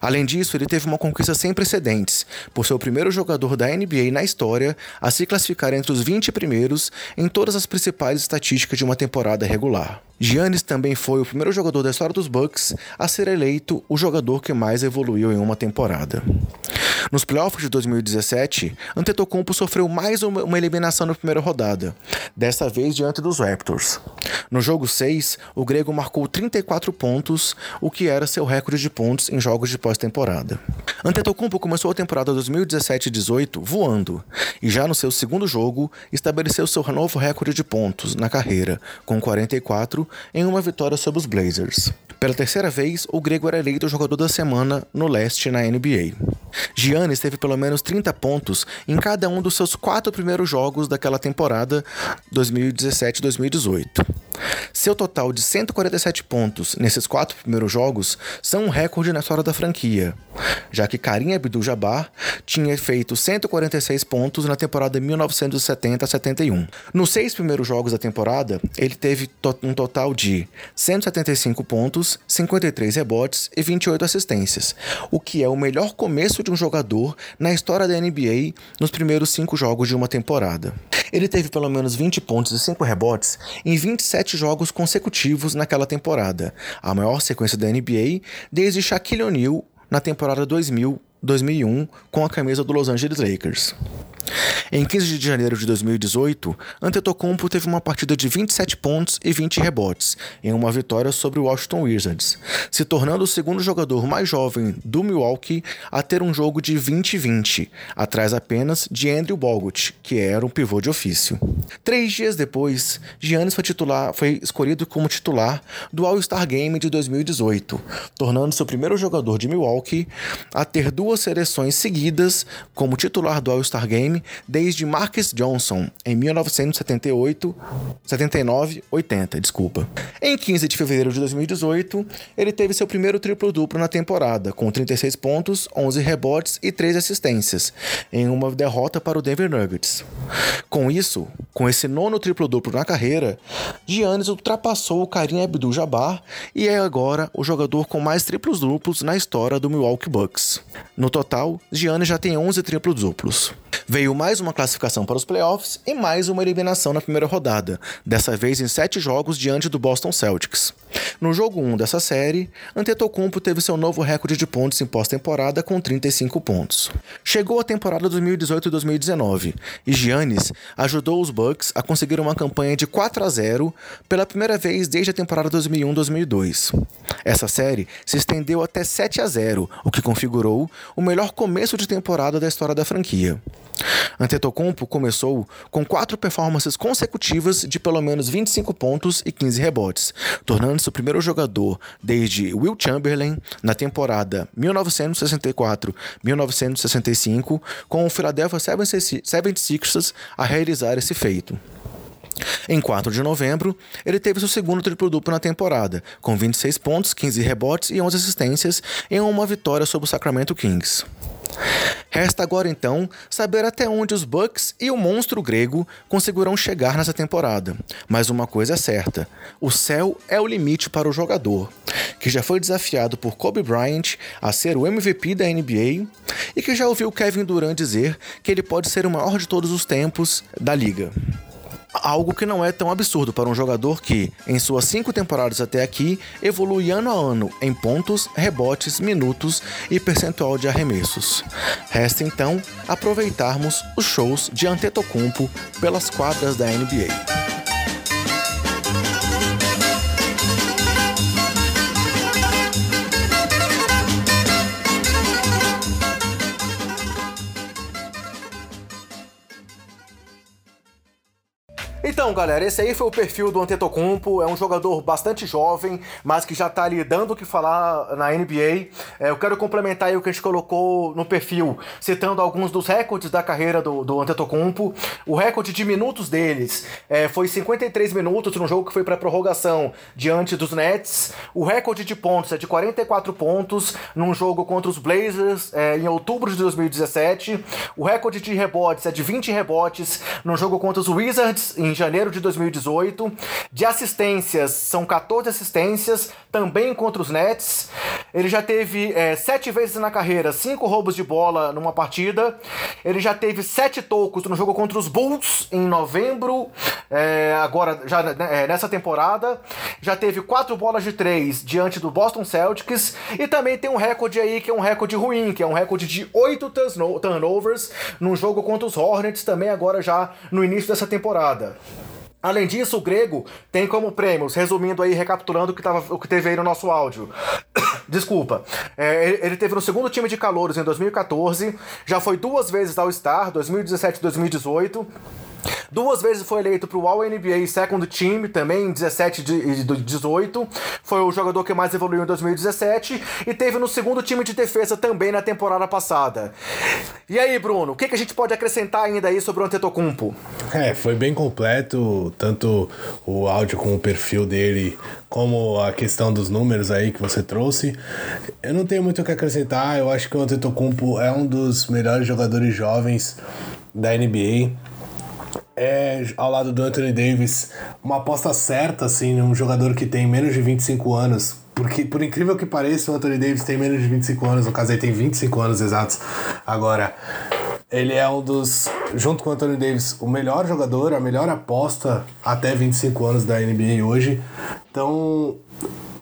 Além disso, ele teve uma conquista sem precedentes, por ser o primeiro jogador da NBA na história a se classificar entre os 20 primeiros em todas as principais estatísticas de uma temporada regular. Giannis também foi o primeiro jogador da história dos Bucks a ser eleito o jogador que mais evoluiu em uma temporada. Nos playoffs de 2017, Antetokounmpo sofreu mais uma eliminação na primeira rodada, dessa vez diante dos Raptors. No jogo 6, o grego marcou 34 pontos, o que era seu recorde de pontos em jogos de pós-temporada. Antetokounmpo começou a temporada 2017-18 voando, e já no seu segundo jogo, estabeleceu seu novo recorde de pontos na carreira, com 44, em uma vitória sobre os Blazers. Pela terceira vez, o grego era eleito jogador da semana no leste na NBA. Giannis teve pelo menos 30 pontos em cada um dos seus quatro primeiros jogos daquela temporada 2017-2018. Seu total de 147 pontos nesses quatro primeiros jogos são um recorde na história da franquia, já que Karim Abdul-Jabbar tinha feito 146 pontos na temporada 1970-71. Nos seis primeiros jogos da temporada, ele teve um total de 175 pontos, 53 rebotes e 28 assistências, o que é o melhor começo de um jogador na história da NBA nos primeiros cinco jogos de uma temporada. Ele teve pelo menos 20 pontos e 5 rebotes em 27 jogos consecutivos naquela temporada, a maior sequência da NBA desde Shaquille O'Neal na temporada 2000 2001 com a camisa do Los Angeles Lakers. Em 15 de janeiro de 2018, Antetokounmpo teve uma partida de 27 pontos e 20 rebotes, em uma vitória sobre o Washington Wizards, se tornando o segundo jogador mais jovem do Milwaukee a ter um jogo de 20-20, atrás apenas de Andrew Bogut, que era um pivô de ofício. Três dias depois, Giannis foi, titular, foi escolhido como titular do All-Star Game de 2018, tornando-se o primeiro jogador de Milwaukee a ter duas seleções seguidas como titular do All-Star Game desde Marcus Johnson em 1978, 79, 80, desculpa. Em 15 de fevereiro de 2018, ele teve seu primeiro triplo-duplo na temporada, com 36 pontos, 11 rebotes e 3 assistências, em uma derrota para o Denver Nuggets. Com isso, com esse nono triplo-duplo na carreira, Giannis ultrapassou o Karim Abdul-Jabbar e é agora o jogador com mais triplos-duplos na história do Milwaukee Bucks. No total, Giannis já tem 11 triplos-duplos. Veio mais uma classificação para os playoffs e mais uma eliminação na primeira rodada, dessa vez em sete jogos diante do Boston Celtics. No jogo 1 dessa série, Antetokounmpo teve seu novo recorde de pontos em pós-temporada com 35 pontos. Chegou a temporada 2018-2019 e Giannis ajudou os Bucks a conseguir uma campanha de 4 a 0 pela primeira vez desde a temporada 2001-2002. Essa série se estendeu até 7 a 0, o que configurou o melhor começo de temporada da história da franquia. Antetokounmpo começou com quatro performances consecutivas de pelo menos 25 pontos e 15 rebotes, tornando-se o primeiro jogador desde Will Chamberlain na temporada 1964-1965 com o Philadelphia 76ers a realizar esse feito. Em 4 de novembro, ele teve seu segundo triplo-duplo na temporada, com 26 pontos, 15 rebotes e 11 assistências em uma vitória sobre o Sacramento Kings. Resta agora então saber até onde os Bucks e o monstro grego conseguirão chegar nessa temporada. Mas uma coisa é certa: o céu é o limite para o jogador, que já foi desafiado por Kobe Bryant a ser o MVP da NBA e que já ouviu Kevin Durant dizer que ele pode ser o maior de todos os tempos da liga. Algo que não é tão absurdo para um jogador que, em suas cinco temporadas até aqui, evolui ano a ano em pontos, rebotes, minutos e percentual de arremessos. Resta então aproveitarmos os shows de Antetokounmpo pelas quadras da NBA. Então, galera, esse aí foi o perfil do Antetokounmpo. É um jogador bastante jovem, mas que já tá ali dando o que falar na NBA. É, eu quero complementar aí o que a gente colocou no perfil, citando alguns dos recordes da carreira do, do Antetokounmpo. O recorde de minutos deles é, foi 53 minutos num jogo que foi para prorrogação diante dos Nets. O recorde de pontos é de 44 pontos num jogo contra os Blazers é, em outubro de 2017. O recorde de rebotes é de 20 rebotes num jogo contra os Wizards em janeiro de 2018. De assistências, são 14 assistências, também contra os Nets. Ele já teve é, sete vezes na carreira, cinco roubos de bola numa partida. Ele já teve sete tocos no jogo contra os Bulls em novembro, é, agora já né, é, nessa temporada. Já teve quatro bolas de três diante do Boston Celtics. E também tem um recorde aí que é um recorde ruim, que é um recorde de oito turnovers num jogo contra os Hornets, também agora já no início dessa temporada. Além disso, o grego tem como prêmios, resumindo aí, recapitulando o que, tava, o que teve aí no nosso áudio. Desculpa. É, ele teve no segundo time de calouros em 2014, já foi duas vezes All-Star, 2017 e 2018. Duas vezes foi eleito para o All-NBA Second Team, também em 17 e 18. Foi o jogador que mais evoluiu em 2017. E teve no segundo time de defesa também na temporada passada. E aí, Bruno, o que, que a gente pode acrescentar ainda aí sobre o Antetokounmpo? É, foi bem completo, tanto o áudio com o perfil dele, como a questão dos números aí que você trouxe. Eu não tenho muito o que acrescentar, eu acho que o Antetokounmpo é um dos melhores jogadores jovens da NBA é, ao lado do Anthony Davis, uma aposta certa, assim, um jogador que tem menos de 25 anos. Porque, por incrível que pareça, o Anthony Davis tem menos de 25 anos, no caso ele tem 25 anos exatos. Agora, ele é um dos, junto com o Anthony Davis, o melhor jogador, a melhor aposta até 25 anos da NBA hoje. Então,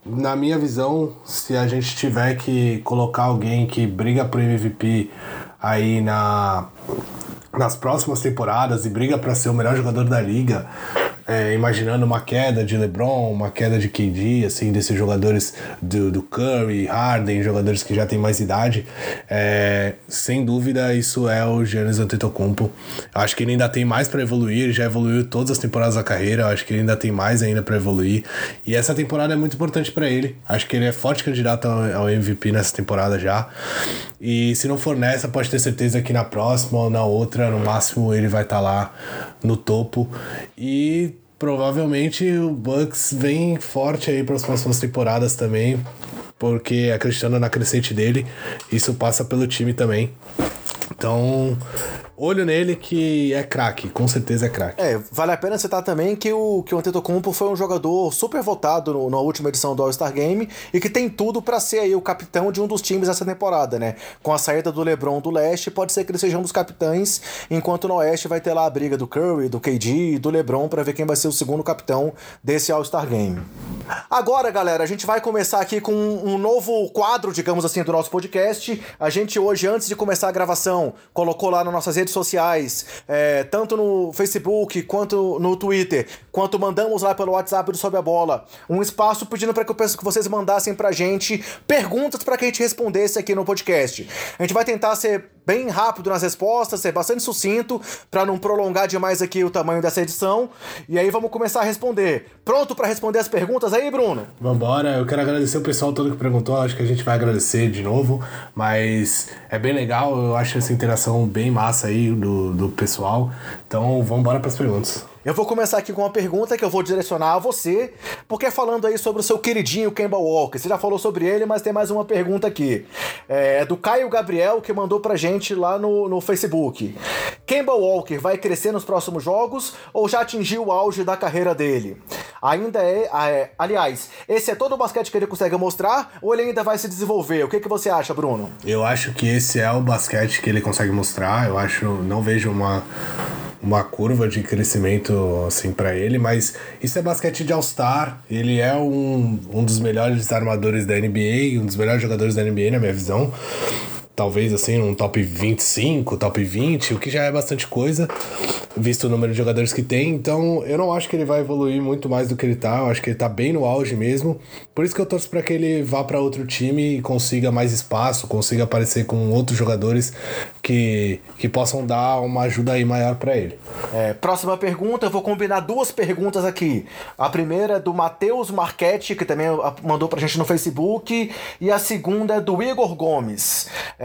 na minha visão, se a gente tiver que colocar alguém que briga pro MVP aí na nas próximas temporadas e briga para ser o melhor jogador da liga, é, imaginando uma queda de LeBron, uma queda de KD, assim, desses jogadores do, do Curry, Harden, jogadores que já têm mais idade, é, sem dúvida isso é o Giannis Antetokounmpo. Acho que ele ainda tem mais para evoluir, já evoluiu todas as temporadas da carreira, acho que ele ainda tem mais ainda para evoluir. E essa temporada é muito importante para ele. Acho que ele é forte candidato ao MVP nessa temporada já. E se não for nessa, pode ter certeza que na próxima ou na outra, no máximo, ele vai estar tá lá no topo. E provavelmente o Bucks vem forte aí para as próximas temporadas também, porque acreditando na crescente dele, isso passa pelo time também. Então, olho nele que é craque, com certeza é craque. É, vale a pena citar também que o, que o Antetokounmpo foi um jogador super votado no, na última edição do All-Star Game e que tem tudo para ser aí o capitão de um dos times dessa temporada, né? Com a saída do LeBron do leste, pode ser que ele seja um dos capitães, enquanto no oeste vai ter lá a briga do Curry, do KD e do LeBron para ver quem vai ser o segundo capitão desse All-Star Game. Agora, galera, a gente vai começar aqui com um novo quadro, digamos assim, do nosso podcast. A gente hoje, antes de começar a gravação, colocou lá nas nossas redes redes sociais, é, tanto no Facebook quanto no Twitter, quanto mandamos lá pelo WhatsApp do Sobe a Bola, um espaço pedindo para que que vocês mandassem pra gente perguntas para que a gente respondesse aqui no podcast. A gente vai tentar ser bem rápido nas respostas, ser bastante sucinto, para não prolongar demais aqui o tamanho dessa edição. E aí vamos começar a responder. Pronto para responder as perguntas aí, Bruno? Vambora, eu quero agradecer o pessoal todo que perguntou, acho que a gente vai agradecer de novo, mas é bem legal, eu acho essa interação bem massa aí do, do pessoal. Então vambora para as perguntas. Eu vou começar aqui com uma pergunta que eu vou direcionar a você, porque é falando aí sobre o seu queridinho Kemba Walker. Você já falou sobre ele, mas tem mais uma pergunta aqui. É do Caio Gabriel, que mandou pra gente lá no, no Facebook. Kemba Walker vai crescer nos próximos jogos ou já atingiu o auge da carreira dele? Ainda é, é Aliás, esse é todo o basquete que ele consegue mostrar ou ele ainda vai se desenvolver? O que, que você acha, Bruno? Eu acho que esse é o basquete que ele consegue mostrar. Eu acho, não vejo uma uma curva de crescimento assim para ele, mas isso é basquete de All-Star. Ele é um, um dos melhores armadores da NBA, um dos melhores jogadores da NBA, na minha visão talvez assim, um top 25, top 20, o que já é bastante coisa, visto o número de jogadores que tem. Então, eu não acho que ele vai evoluir muito mais do que ele tá. Eu acho que ele tá bem no auge mesmo. Por isso que eu torço para que ele vá para outro time e consiga mais espaço, consiga aparecer com outros jogadores que, que possam dar uma ajuda aí maior para ele. É, próxima pergunta, eu vou combinar duas perguntas aqui. A primeira é do Matheus Marchetti, que também mandou pra gente no Facebook, e a segunda é do Igor Gomes. É,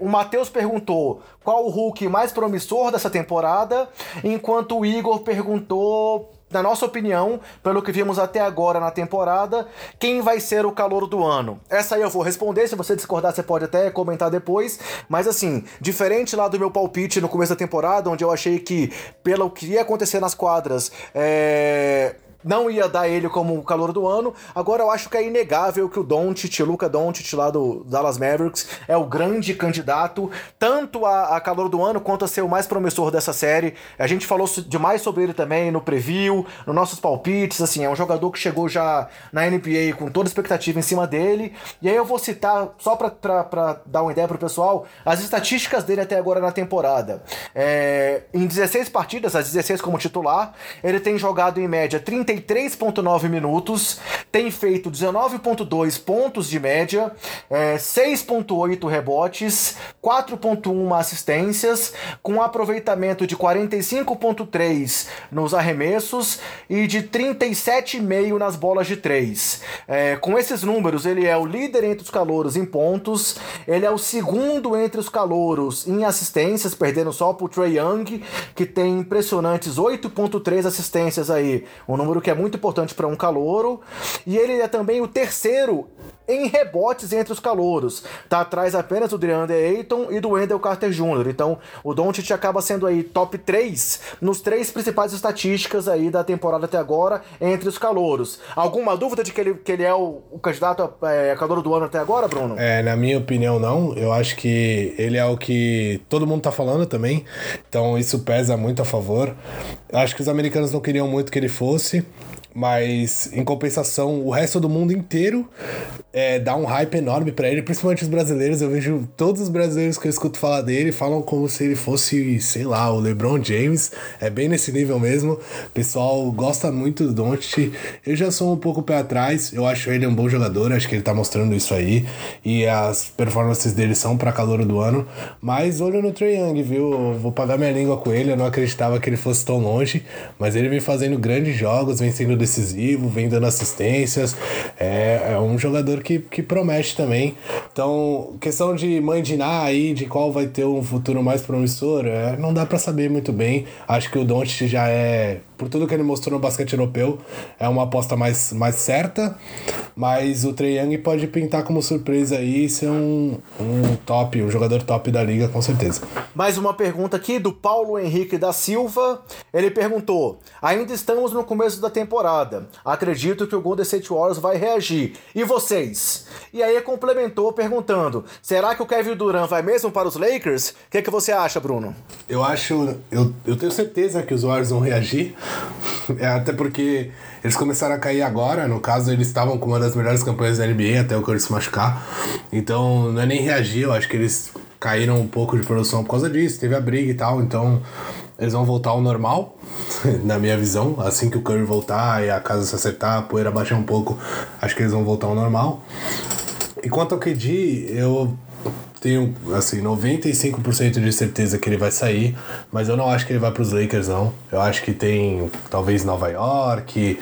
o Matheus perguntou qual o Hulk mais promissor dessa temporada, enquanto o Igor perguntou na nossa opinião, pelo que vimos até agora na temporada, quem vai ser o calor do ano? Essa aí eu vou responder, se você discordar você pode até comentar depois, mas assim, diferente lá do meu palpite no começo da temporada, onde eu achei que, pelo que ia acontecer nas quadras, é não ia dar ele como o calor do ano. Agora eu acho que é inegável que o Doncic, Luca Doncic lá do Dallas Mavericks, é o grande candidato tanto a, a calor do ano quanto a ser o mais promissor dessa série. A gente falou demais sobre ele também no preview, nos nossos palpites, assim, é um jogador que chegou já na NBA com toda expectativa em cima dele. E aí eu vou citar, só pra dar uma ideia pro pessoal, as estatísticas dele até agora na temporada. É, em 16 partidas, as 16 como titular, ele tem jogado em média 30 33,9 minutos, tem feito 19,2 pontos de média, é, 6,8 rebotes, 4,1 assistências, com aproveitamento de 45,3 nos arremessos e de 37,5 nas bolas de 3. É, com esses números, ele é o líder entre os calouros em pontos, ele é o segundo entre os calouros em assistências, perdendo só para o Trey Young, que tem impressionantes 8,3 assistências aí, um número que é muito importante para um calouro. E ele é também o terceiro em rebotes entre os calouros. Tá atrás apenas do DeAndre Ayton e do Wendell Carter Jr. Então, o Doncic acaba sendo aí top 3 nos três principais estatísticas aí da temporada até agora entre os calouros. Alguma dúvida de que ele, que ele é o, o candidato a é, calor do ano até agora, Bruno? É, na minha opinião, não. Eu acho que ele é o que todo mundo tá falando também. Então, isso pesa muito a favor. Acho que os americanos não queriam muito que ele fosse. Mas, em compensação, o resto do mundo inteiro é, dá um hype enorme para ele, principalmente os brasileiros. Eu vejo todos os brasileiros que eu escuto falar dele falam como se ele fosse, sei lá, o LeBron James. É bem nesse nível mesmo. O pessoal gosta muito do Doncic. Eu já sou um pouco pé atrás. Eu acho ele um bom jogador, acho que ele tá mostrando isso aí. E as performances dele são para calor do ano. Mas olho no Trae Young, viu? Eu vou pagar minha língua com ele. Eu não acreditava que ele fosse tão longe. Mas ele vem fazendo grandes jogos, vem sendo decisivo, vem dando assistências. É, é um jogador que, que promete também. Então, questão de mandinar aí de qual vai ter um futuro mais promissor, é, não dá para saber muito bem. Acho que o Doncic já é por tudo que ele mostrou no basquete europeu, é uma aposta mais, mais certa, mas o Trey Young pode pintar como surpresa aí e ser um, um top, um jogador top da liga, com certeza. Mais uma pergunta aqui do Paulo Henrique da Silva. Ele perguntou: Ainda estamos no começo da temporada. Acredito que o Golden State Warriors vai reagir. E vocês? E aí complementou perguntando: Será que o Kevin Durant vai mesmo para os Lakers? O que, é que você acha, Bruno? Eu acho, eu, eu tenho certeza que os Warriors vão reagir. É, até porque eles começaram a cair agora. No caso, eles estavam com uma das melhores campanhas da NBA até o Curry se machucar. Então, não é nem reagir, eu acho que eles caíram um pouco de produção por causa disso. Teve a briga e tal, então eles vão voltar ao normal, na minha visão. Assim que o Curry voltar e a casa se acertar, a poeira baixar um pouco, acho que eles vão voltar ao normal. E quanto ao KD, eu tenho, assim, 95% de certeza que ele vai sair, mas eu não acho que ele vai pros Lakers, não. Eu acho que tem, talvez, Nova York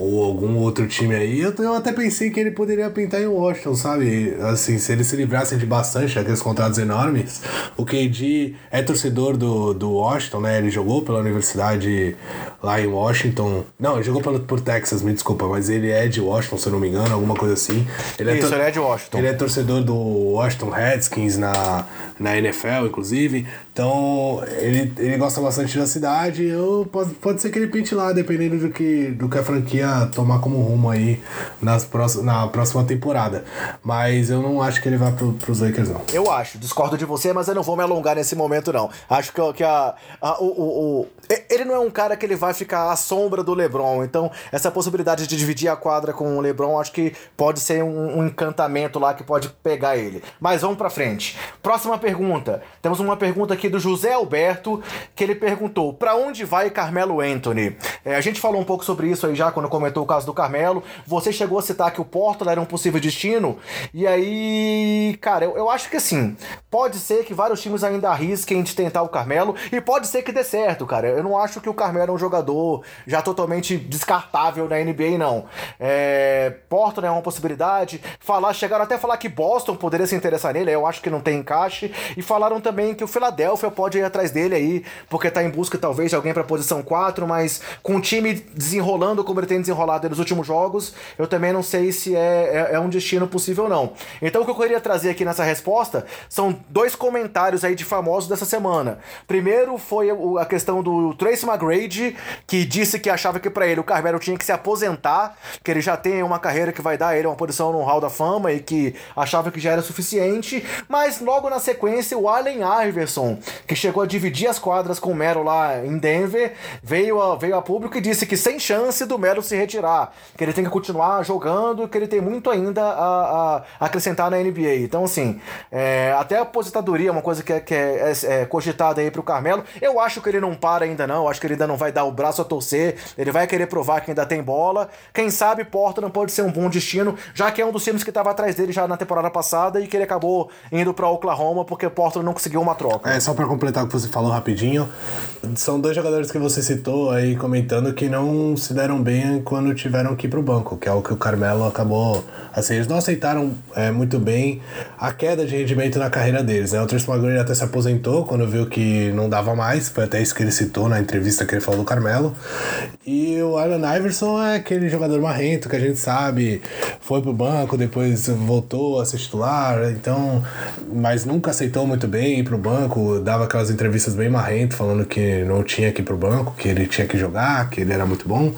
ou algum outro time aí. Eu, eu até pensei que ele poderia pintar em Washington, sabe? Assim, se eles se livrassem de bastante aqueles contratos enormes. O KD é torcedor do, do Washington, né? Ele jogou pela universidade lá em Washington. Não, ele jogou pelo, por Texas, me desculpa, mas ele é de Washington, se eu não me engano, alguma coisa assim. Ele Isso, é ele é de Washington. Ele é torcedor do Washington Redskins na, na NFL, inclusive. Então, ele, ele gosta bastante da cidade. Eu, pode, pode ser que ele pinte lá, dependendo do que, do que a franquia tomar como rumo aí nas próxim, na próxima temporada. Mas eu não acho que ele vá pro, pros Lakers, não. Eu acho, discordo de você, mas eu não vou me alongar nesse momento, não. Acho que, que a, a o, o, o, Ele não é um cara que ele vai ficar à sombra do LeBron. Então, essa possibilidade de dividir a quadra com o LeBron, acho que pode ser um, um encantamento lá que pode pegar ele. Mas vamos pra frente. Próxima pergunta. Temos uma pergunta aqui do José Alberto, que ele perguntou: para onde vai Carmelo Anthony? É, a gente falou um pouco sobre isso aí já quando comentou o caso do Carmelo. Você chegou a citar que o Portland era um possível destino. E aí, cara, eu, eu acho que assim, pode ser que vários times ainda arrisquem de tentar o Carmelo. E pode ser que dê certo, cara. Eu não acho que o Carmelo é um jogador já totalmente descartável na NBA, não. É, é uma possibilidade. Falar, chegaram até a falar que Boston poderia se interessar nele. Eu acho que não tem encaixe. E falaram também que o Philadelphia pode ir atrás dele aí, porque tá em busca talvez de alguém pra posição 4, mas com o time desenrolando como ele tem desenrolado nos últimos jogos, eu também não sei se é, é, é um destino possível não. Então o que eu queria trazer aqui nessa resposta são dois comentários aí de famosos dessa semana. Primeiro foi a questão do Tracy McGrady, que disse que achava que para ele o Carmelo tinha que se aposentar, que ele já tem uma carreira que vai dar ele uma posição no Hall da Fama e que achava que já era suficiente, mas logo na sequência o Allen Iverson, que chegou a dividir as quadras com o Melo lá em Denver, veio a, veio a público e disse que sem chance do Melo se retirar, que ele tem que continuar jogando, que ele tem muito ainda a, a acrescentar na NBA. Então, assim, é, até a aposentadoria é uma coisa que é, que é, é, é cogitada aí pro Carmelo. Eu acho que ele não para ainda não, eu acho que ele ainda não vai dar o braço a torcer, ele vai querer provar que ainda tem bola. Quem sabe Portland pode ser um bom destino, já que é um dos times que estava atrás dele já na temporada passada e que ele acabou indo para Oklahoma porque Portland não conseguiu uma troca. É, só para completar o que você falou rapidinho, são dois jogadores que você citou aí comentando que não se deram bem quando tiveram que ir pro banco, que é o que o Carmelo acabou. Assim, eles não aceitaram é, muito bem a queda de rendimento na carreira deles. Né? O Trace McGrady até se aposentou quando viu que não dava mais, foi até isso que ele citou na entrevista que ele falou do Carmelo. E o Allen Iverson é aquele jogador marrento que a gente sabe, foi pro banco, depois voltou a ser titular, então, mas nunca aceitou muito bem ir pro banco, dava aquelas entrevistas bem marrento, falando que não tinha que ir pro banco, que ele tinha que jogar, que ele era muito bom.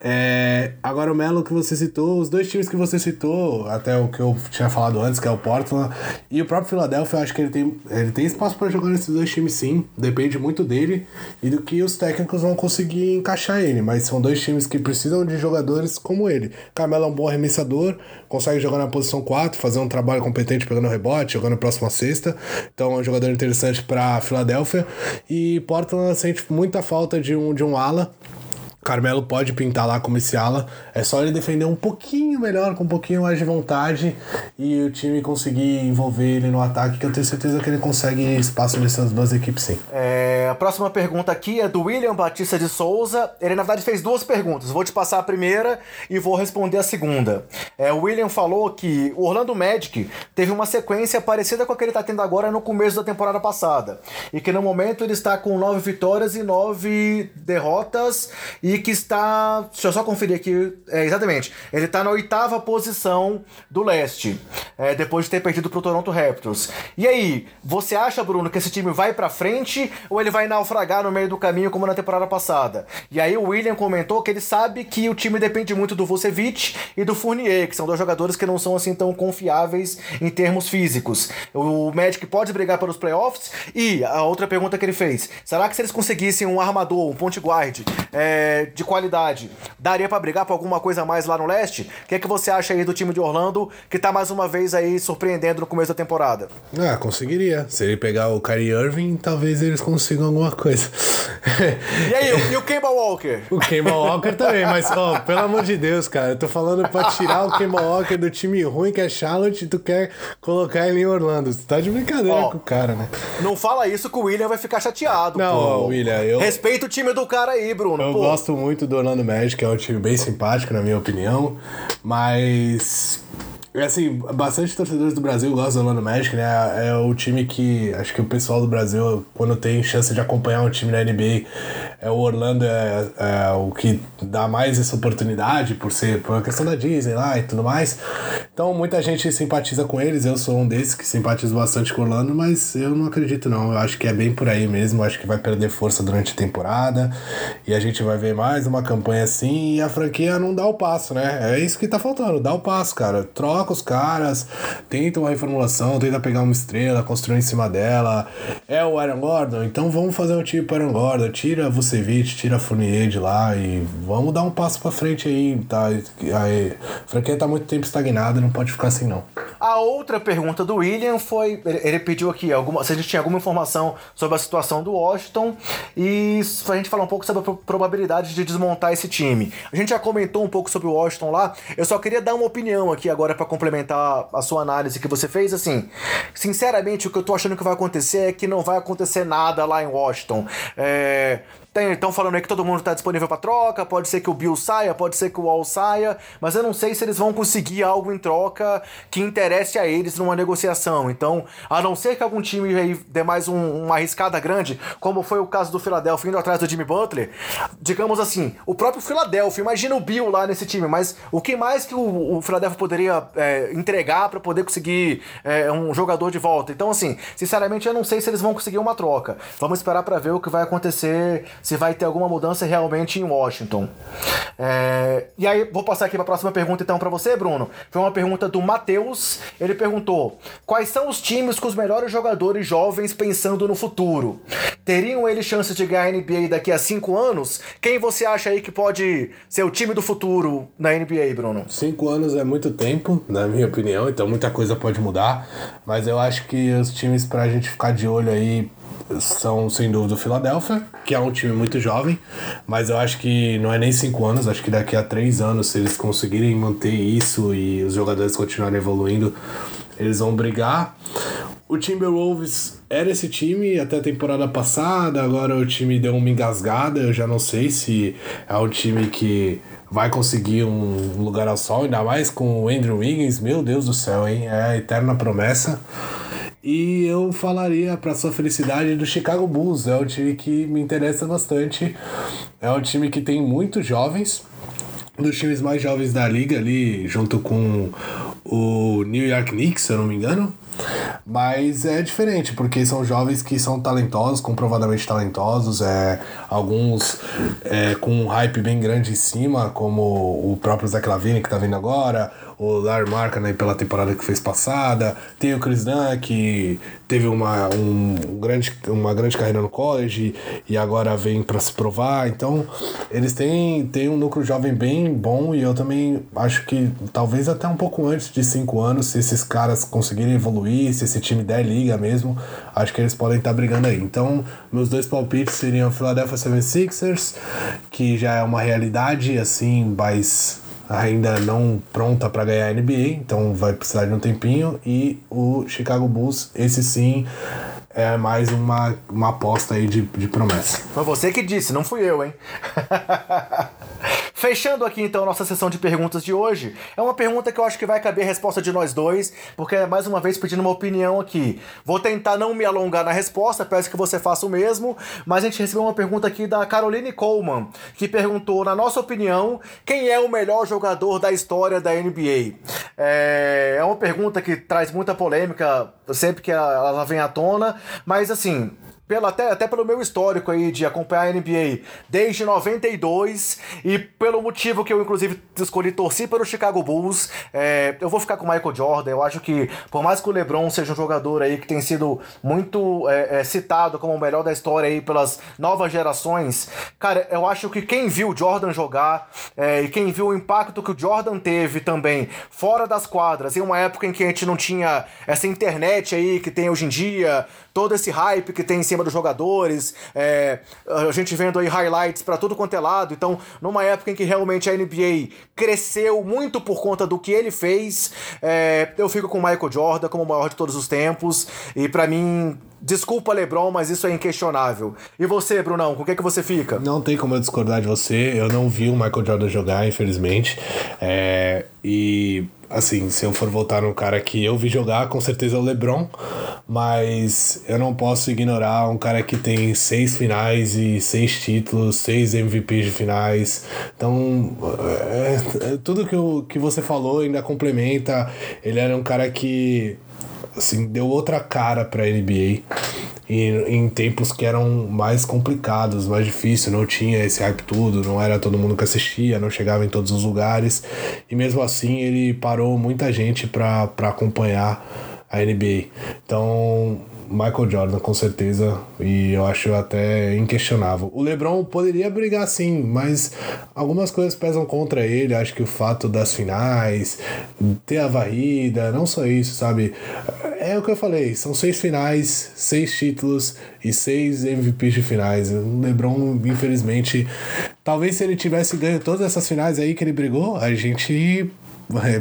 É, agora o Melo que você citou, os dois times que você citou, até o que eu tinha falado antes, que é o Portland e o próprio Philadelphia, eu acho que ele tem, ele tem espaço para jogar nesses dois times sim, depende muito dele e do que os técnicos vão conseguir encaixar ele, mas são dois times que precisam de jogadores como ele. Carmelo é um bom arremessador, consegue jogar na posição 4, fazer um trabalho competente pegando rebote, jogando próxima sexta, então é um jogador interessante para Philadelphia e Portland sente muita falta de um, de um ala Carmelo pode pintar lá como esse ala. É só ele defender um pouquinho melhor, com um pouquinho mais de vontade e o time conseguir envolver ele no ataque, que eu tenho certeza que ele consegue espaço nessas duas equipes sim. É, a próxima pergunta aqui é do William Batista de Souza. Ele na verdade fez duas perguntas. Vou te passar a primeira e vou responder a segunda. É, o William falou que o Orlando Magic teve uma sequência parecida com a que ele está tendo agora no começo da temporada passada. E que no momento ele está com nove vitórias e nove derrotas. E que está. Deixa eu só conferir aqui. É, exatamente. Ele está na oitava posição do leste. É, depois de ter perdido para o Toronto Raptors. E aí, você acha, Bruno, que esse time vai para frente ou ele vai naufragar no meio do caminho como na temporada passada? E aí o William comentou que ele sabe que o time depende muito do Vucevic e do Fournier, que são dois jogadores que não são assim tão confiáveis em termos físicos. O Magic pode brigar pelos playoffs? E a outra pergunta que ele fez: será que se eles conseguissem um armador, um point guard, é, é, de qualidade, daria para brigar por alguma coisa mais lá no leste? O que é que você acha aí do time de Orlando, que tá mais uma vez aí surpreendendo no começo da temporada? Ah, conseguiria. Se ele pegar o Kyrie Irving, talvez eles consigam alguma coisa. E aí, e o Kemba Walker? O Kemba Walker também, mas, ó, pelo amor de Deus, cara, eu tô falando pra tirar o Kemba Walker do time ruim que é Charlotte e tu quer colocar ele em Orlando. Tu tá de brincadeira Ó, com o cara, né? Não fala isso que o William vai ficar chateado, Não, pô. William, eu- Respeita o time do cara aí, Bruno. Eu pô. Gosto muito do Orlando Magic, é um time bem simpático, na minha opinião, mas. Assim, bastante torcedores do Brasil gostam do Orlando Magic, né? É o time que acho que o pessoal do Brasil, quando tem chance de acompanhar um time na NBA, é o Orlando é, é o que dá mais essa oportunidade por ser por uma questão da Disney lá e tudo mais. Então muita gente simpatiza com eles, eu sou um desses que simpatizo bastante com o Orlando, mas eu não acredito não. Eu acho que é bem por aí mesmo, eu acho que vai perder força durante a temporada e a gente vai ver mais uma campanha assim e a franquia não dá o passo, né? É isso que tá faltando, dá o passo, cara. Troca os caras, tenta uma reformulação, tenta pegar uma estrela, construir em cima dela. É o Aaron Gordon, então vamos fazer um para Aaron Gordon, tira Vucevic, tira Fournier de lá e vamos dar um passo pra frente aí, tá? Aí, a franquia tá muito tempo estagnada, não pode ficar assim não. A outra pergunta do William foi: ele ele pediu aqui alguma, se a gente tinha alguma informação sobre a situação do Washington e a gente falar um pouco sobre a pro- probabilidade de desmontar esse time. A gente já comentou um pouco sobre o Washington lá, eu só queria dar uma opinião aqui agora pra complementar a sua análise que você fez. Assim, sinceramente, o que eu tô achando que vai acontecer é que não vai acontecer nada lá em Washington. É. Estão falando aí que todo mundo está disponível para troca, pode ser que o Bill saia, pode ser que o Wall saia, mas eu não sei se eles vão conseguir algo em troca que interesse a eles numa negociação. Então, a não ser que algum time aí dê mais um- uma arriscada grande, como foi o caso do Philadelphia indo atrás do Jimmy Butler, digamos assim, o próprio Philadelphia, imagina o Bill lá nesse time, mas o que mais que o, o Philadelphia poderia é, entregar para poder conseguir é, um jogador de volta? Então, assim, sinceramente, eu não sei se eles vão conseguir uma troca. Vamos esperar para ver o que vai acontecer, se vai ter alguma mudança realmente em Washington. É, e aí, vou passar aqui para a próxima pergunta então para você, Bruno. Foi uma pergunta do Matheus. Ele perguntou: quais são os times com os melhores jogadores jovens pensando no futuro? Teriam eles chances de ganhar a NBA daqui a cinco anos? Quem você acha aí que pode ser o time do futuro na NBA, Bruno? Cinco anos é muito tempo, na minha opinião, então muita coisa pode mudar. Mas eu acho que os times pra gente ficar de olho aí são, sem dúvida, o Philadelphia, que é um time muito jovem, mas eu acho que não é nem cinco anos, acho que daqui a três anos, se eles conseguirem manter isso e os jogadores continuarem evoluindo, eles vão brigar. O Timberwolves era esse time até a temporada passada, agora o time deu uma engasgada, eu já não sei se é um time que vai conseguir um lugar ao sol, ainda mais com o Andrew Wiggins, meu Deus do céu, hein? É a eterna promessa. E eu falaria, para sua felicidade, do Chicago Bulls. É um time que me interessa bastante. É um time que tem muitos jovens, um dos times mais jovens da liga ali, junto com o New York Knicks, se eu não me engano. Mas é diferente, porque são jovens que são talentosos, comprovadamente talentosos, é, alguns é, com um hype bem grande em cima, como o próprio Zach Lavine que tá vindo agora, o Larry Markkinen pela temporada que fez passada, tem o Chris Dunn que teve uma, um, grande, uma grande carreira no college e agora vem para se provar, então eles têm, têm um núcleo jovem bem bom e eu também acho que talvez até um pouco antes de cinco anos, se esses caras conseguirem evoluir, se esse time der liga mesmo, acho que eles podem estar brigando aí. Então, meus dois palpites seriam Philadelphia 76ers, que já é uma realidade assim, mas ainda não pronta para ganhar a NBA, então vai precisar de um tempinho, e o Chicago Bulls, esse sim é mais uma, uma aposta aí de, de promessa. Foi você que disse, não fui eu, hein? Fechando aqui então a nossa sessão de perguntas de hoje, é uma pergunta que eu acho que vai caber a resposta de nós dois, porque é mais uma vez pedindo uma opinião aqui. Vou tentar não me alongar na resposta, peço que você faça o mesmo, mas a gente recebeu uma pergunta aqui da Caroline Coleman, que perguntou, na nossa opinião, quem é o melhor jogador da história da NBA? É, é uma pergunta que traz muita polêmica sempre que ela vem à tona, mas assim, pela, até, até pelo meu histórico aí de acompanhar a NBA desde 92 e pelo motivo que eu, inclusive, escolhi torcer pelo Chicago Bulls, é, eu vou ficar com o Michael Jordan. Eu acho que, por mais que o LeBron seja um jogador aí que tem sido muito é, é, citado como o melhor da história aí pelas novas gerações, cara, eu acho que quem viu o Jordan jogar é, e quem viu o impacto que o Jordan teve também fora das quadras, em uma época em que a gente não tinha essa internet aí que tem hoje em dia, todo esse hype que tem em cima dos jogadores, é, a gente vendo aí highlights para tudo quanto é lado. Então, numa época em que realmente a NBA cresceu muito por conta do que ele fez, é, eu fico com o Michael Jordan como o maior de todos os tempos. E para mim, Desculpa, Lebron, mas isso é inquestionável. E você, Brunão, com o que, é que você fica? Não tem como eu discordar de você. Eu não vi o Michael Jordan jogar, infelizmente. É, e, assim, se eu for voltar no cara que eu vi jogar, com certeza é o LeBron. Mas eu não posso ignorar um cara que tem seis finais e seis títulos, seis MVPs de finais. Então, é, é, tudo que, eu, que você falou ainda complementa. Ele era um cara que assim, deu outra cara para a NBA. E, em tempos que eram mais complicados, mais difíceis, não tinha esse hype tudo, não era todo mundo que assistia, não chegava em todos os lugares. E mesmo assim ele parou muita gente para acompanhar a NBA. Então, Michael Jordan, com certeza, e eu acho até inquestionável. O LeBron poderia brigar sim, mas algumas coisas pesam contra ele. Acho que o fato das finais, ter a varrida, não só isso, sabe? É o que eu falei: são seis finais, seis títulos e seis MVPs de finais. O LeBron, infelizmente, talvez se ele tivesse ganho todas essas finais aí que ele brigou, a gente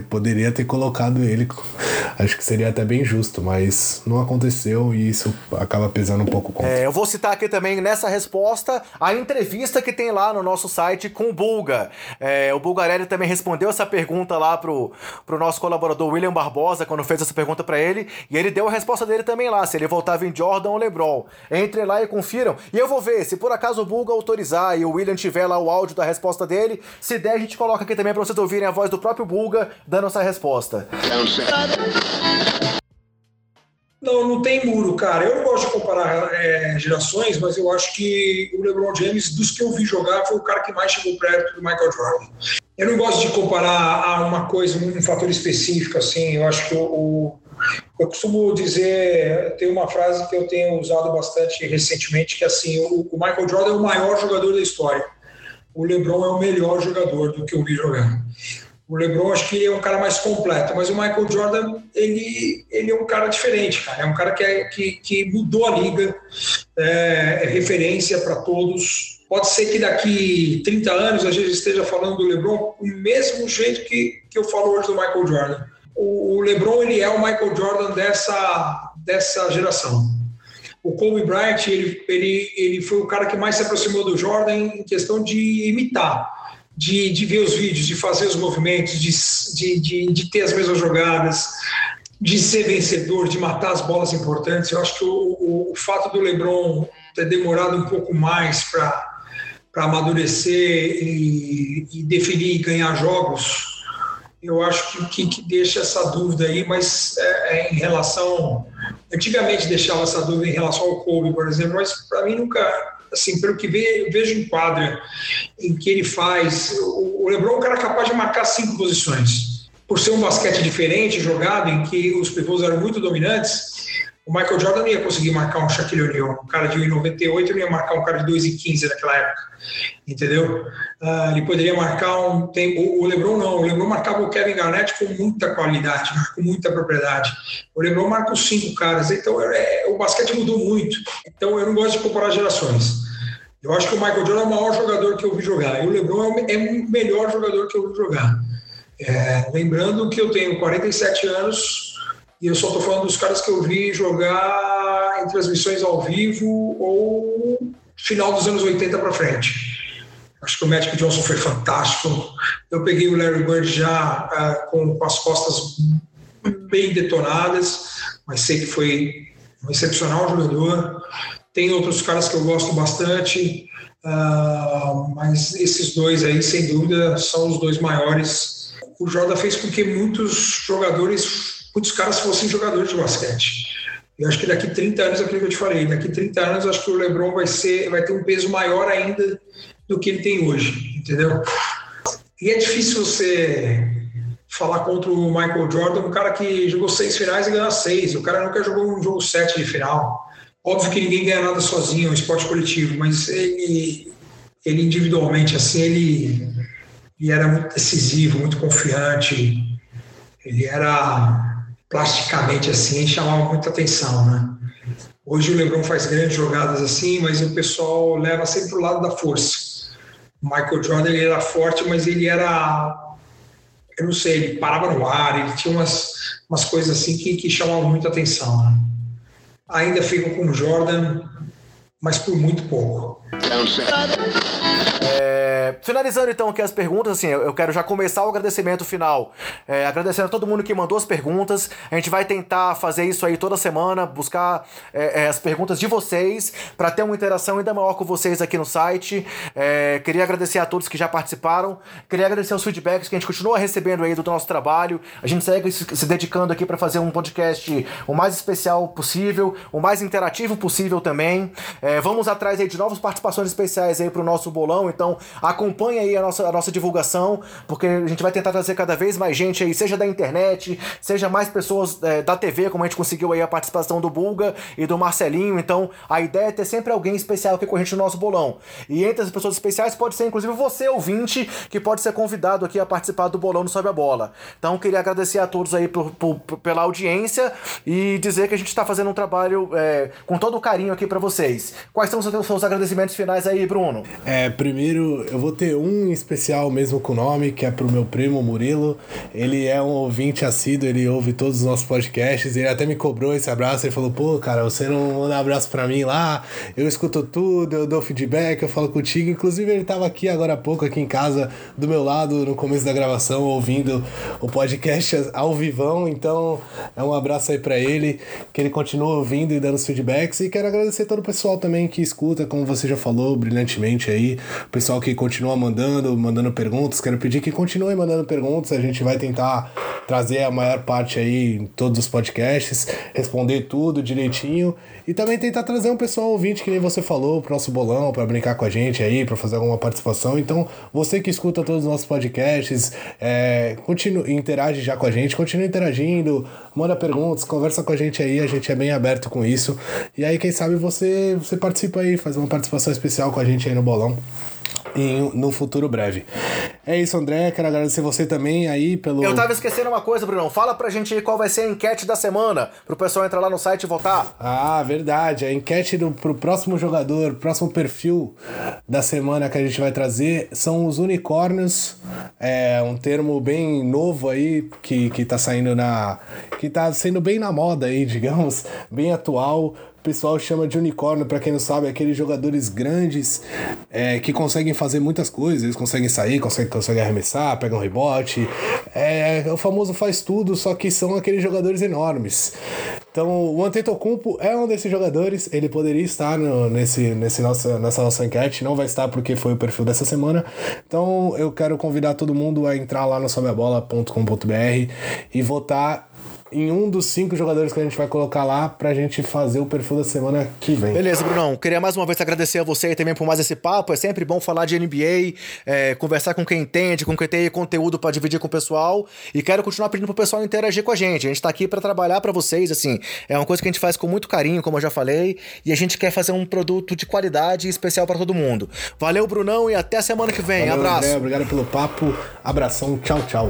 poderia ter colocado ele. Acho que seria até bem justo, mas não aconteceu e isso acaba pesando um pouco contra. É, eu vou citar aqui também nessa resposta a entrevista que tem lá no nosso site com o Bulga. É, o Bulgarelli também respondeu essa pergunta lá pro, pro nosso colaborador William Barbosa, quando fez essa pergunta para ele, e ele deu a resposta dele também lá, se ele voltava em Jordan ou LeBron. Entrem lá e confiram. E eu vou ver, se por acaso o Bulga autorizar e o William tiver lá o áudio da resposta dele, se der, a gente coloca aqui também para vocês ouvirem a voz do próprio Bulga dando essa resposta. Não, não tem muro, cara. Eu não gosto de comparar é, gerações, mas eu acho que o LeBron James, dos que eu vi jogar, foi o cara que mais chegou perto do Michael Jordan. Eu não gosto de comparar a uma coisa, um fator específico, assim. Eu acho que o eu costumo dizer, tem uma frase que eu tenho usado bastante recentemente, que é assim, o, o Michael Jordan é o maior jogador da história. O LeBron é o melhor jogador do que eu vi jogar. O LeBron acho que é um cara mais completo, mas o Michael Jordan ele, ele é um cara diferente, cara. É um cara que, é, que, que mudou a liga, é, é referência para todos. Pode ser que daqui 30 anos a gente esteja falando do LeBron o mesmo jeito que, que eu falo hoje do Michael Jordan. O, o LeBron ele é o Michael Jordan dessa, dessa geração. O Kobe Bryant ele, ele, ele foi o cara que mais se aproximou do Jordan em questão de imitar de, de ver os vídeos, de fazer os movimentos, de, de, de, de ter as mesmas jogadas, de ser vencedor, de matar as bolas importantes. Eu acho que o, o, o fato do LeBron ter demorado um pouco mais para amadurecer e, e, definir e ganhar jogos, eu acho que, que, que deixa essa dúvida aí, mas é, é, em relação. Antigamente deixava essa dúvida em relação ao Kobe, por exemplo, mas para mim nunca assim, pelo que vejo em quadra, em que ele faz, o LeBron é um cara capaz de marcar cinco posições. Por ser um basquete diferente, jogado, em que os pivôs eram muito dominantes, o Michael Jordan não ia conseguir marcar um Shaquille O'Neal. Um cara de 1,98 não ia marcar um cara de 2,15 naquela época. Entendeu? Uh, ele poderia marcar um. Tem, o, o, LeBron não. O LeBron marcava o Kevin Garnett com muita qualidade, com muita propriedade. O LeBron marca os cinco caras. Então é, o basquete mudou muito. Então eu não gosto de comparar gerações. Eu acho que o Michael Jordan é o maior jogador que eu vi jogar. E o LeBron é, é o melhor jogador que eu vi jogar. É, lembrando que eu tenho 47 anos e eu só estou falando dos caras que eu vi jogar em transmissões ao vivo ou final dos anos 80 para frente. Acho que o Magic Johnson foi fantástico. Eu peguei o Larry Bird já uh, com, com, as costas bem detonadas, mas sei que foi um excepcional jogador. Tem outros caras que eu gosto bastante, uh, mas esses dois aí, sem dúvida, são os dois maiores. O Jordan fez com que muitos jogadores muitos caras fossem jogadores de basquete. Eu acho que daqui 30 anos, é aquilo que eu te falei, daqui 30 anos acho que o LeBron vai ser, vai ter um peso maior ainda do que ele tem hoje, entendeu? E é difícil você falar contra o Michael Jordan, um cara que jogou seis finais e ganhou seis. O cara nunca jogou um jogo sete de final. Óbvio que ninguém ganha nada sozinho, é um esporte coletivo, mas ele, ele individualmente, assim, ele, ele era muito decisivo, muito confiante. Ele era plasticamente assim, chamava muita atenção, né? Hoje o LeBron faz grandes jogadas assim, mas o pessoal leva sempre o lado da força. O Michael Jordan ele era forte, mas ele era eu não sei, ele parava no ar, ele tinha umas, umas coisas assim que, que chamavam muita atenção. Né? Ainda fico com o Jordan, mas por muito pouco. É, finalizando então aqui as perguntas, assim, eu quero já começar o agradecimento final. É, agradecendo a todo mundo que mandou as perguntas. A gente vai tentar fazer isso aí toda semana, buscar é, é as perguntas de vocês, para ter uma interação ainda maior com vocês aqui no site. É, queria agradecer a todos que já participaram. Queria agradecer os feedbacks que a gente continua recebendo aí do nosso trabalho. A gente segue se dedicando aqui para fazer um podcast o mais especial possível, o mais interativo possível também. É, vamos atrás aí de novas participações especiais aí pro nosso bolão, então acompanhe aí a nossa, a nossa divulgação, porque a gente vai tentar trazer cada vez mais gente aí, seja da internet, seja mais pessoas é, da TV, como a gente conseguiu aí a participação do Bulga e do Marcelinho, então a ideia é ter sempre alguém especial aqui com a gente no nosso bolão. E entre as pessoas especiais pode ser inclusive você, ouvinte, que pode ser convidado aqui a participar do bolão no Sobe a Bola. Então queria agradecer a todos aí por, por pela audiência e dizer que a gente está fazendo um trabalho é, com todo o carinho aqui para vocês. Quais são os seus agradecimentos finais aí, Bruno? É, primeiro eu vou ter um especial mesmo com o nome, que é pro meu primo Murilo. Ele é um ouvinte assíduo, ele ouve todos os nossos podcasts. Ele até me cobrou esse abraço. Ele falou: pô, cara, você não manda um abraço pra mim lá? Eu escuto tudo, eu dou feedback, eu falo contigo. Inclusive, ele tava aqui agora há pouco, aqui em casa, do meu lado, no começo da gravação, ouvindo o podcast ao vivão. Então, é um abraço aí pra ele, que ele continua ouvindo e dando os feedbacks. E quero agradecer todo o pessoal também que escuta, como você já falou brilhantemente aí. Pessoal que continua mandando, mandando perguntas. Quero pedir que continuem mandando perguntas. A gente vai tentar trazer a maior parte aí em todos os podcasts, responder tudo direitinho e também tentar trazer um pessoal ouvinte que nem você falou pro nosso bolão para brincar com a gente aí, para fazer alguma participação. Então, você que escuta todos os nossos podcasts, é, continue, interage já com a gente, continue interagindo, manda perguntas, conversa com a gente aí, a gente é bem aberto com isso. E aí, quem sabe você, você participa aí, faz uma participação especial com a gente aí no bolão em, no futuro breve. É isso, André. Quero agradecer você também aí pelo. Eu tava esquecendo uma coisa, Brunão. Fala pra gente aí qual vai ser a enquete da semana, pro pessoal entrar lá no site e votar. Ah, verdade. A enquete do, pro próximo jogador, próximo perfil da semana que a gente vai trazer são os unicórnios. É um termo bem novo aí que, que tá saindo na. que tá sendo bem na moda aí, digamos, bem atual pessoal chama de unicórnio, para quem não sabe, é aqueles jogadores grandes é, que conseguem fazer muitas coisas. Eles conseguem sair, conseguem, conseguem arremessar, pegam um rebote. É, o famoso faz tudo, só que são aqueles jogadores enormes. Então, o Antetokounmpo é um desses jogadores. Ele poderia estar no, nesse, nesse nossa, nessa nossa enquete, não vai estar porque foi o perfil dessa semana. Então, eu quero convidar todo mundo a entrar lá no sobeabola.com.br e votar em um dos cinco jogadores que a gente vai colocar lá pra gente fazer o perfil da semana que vem. Beleza, Brunão. Queria mais uma vez agradecer a você também por mais esse papo. É sempre bom falar de NBA, é, conversar com quem entende, com quem tem conteúdo para dividir com o pessoal. E quero continuar pedindo pro pessoal interagir com a gente. A gente tá aqui para trabalhar para vocês, assim. É uma coisa que a gente faz com muito carinho, como eu já falei. E a gente quer fazer um produto de qualidade especial para todo mundo. Valeu, Brunão, e até a semana que vem. Valeu, Abraço. André, obrigado pelo papo. Abração. Tchau, tchau.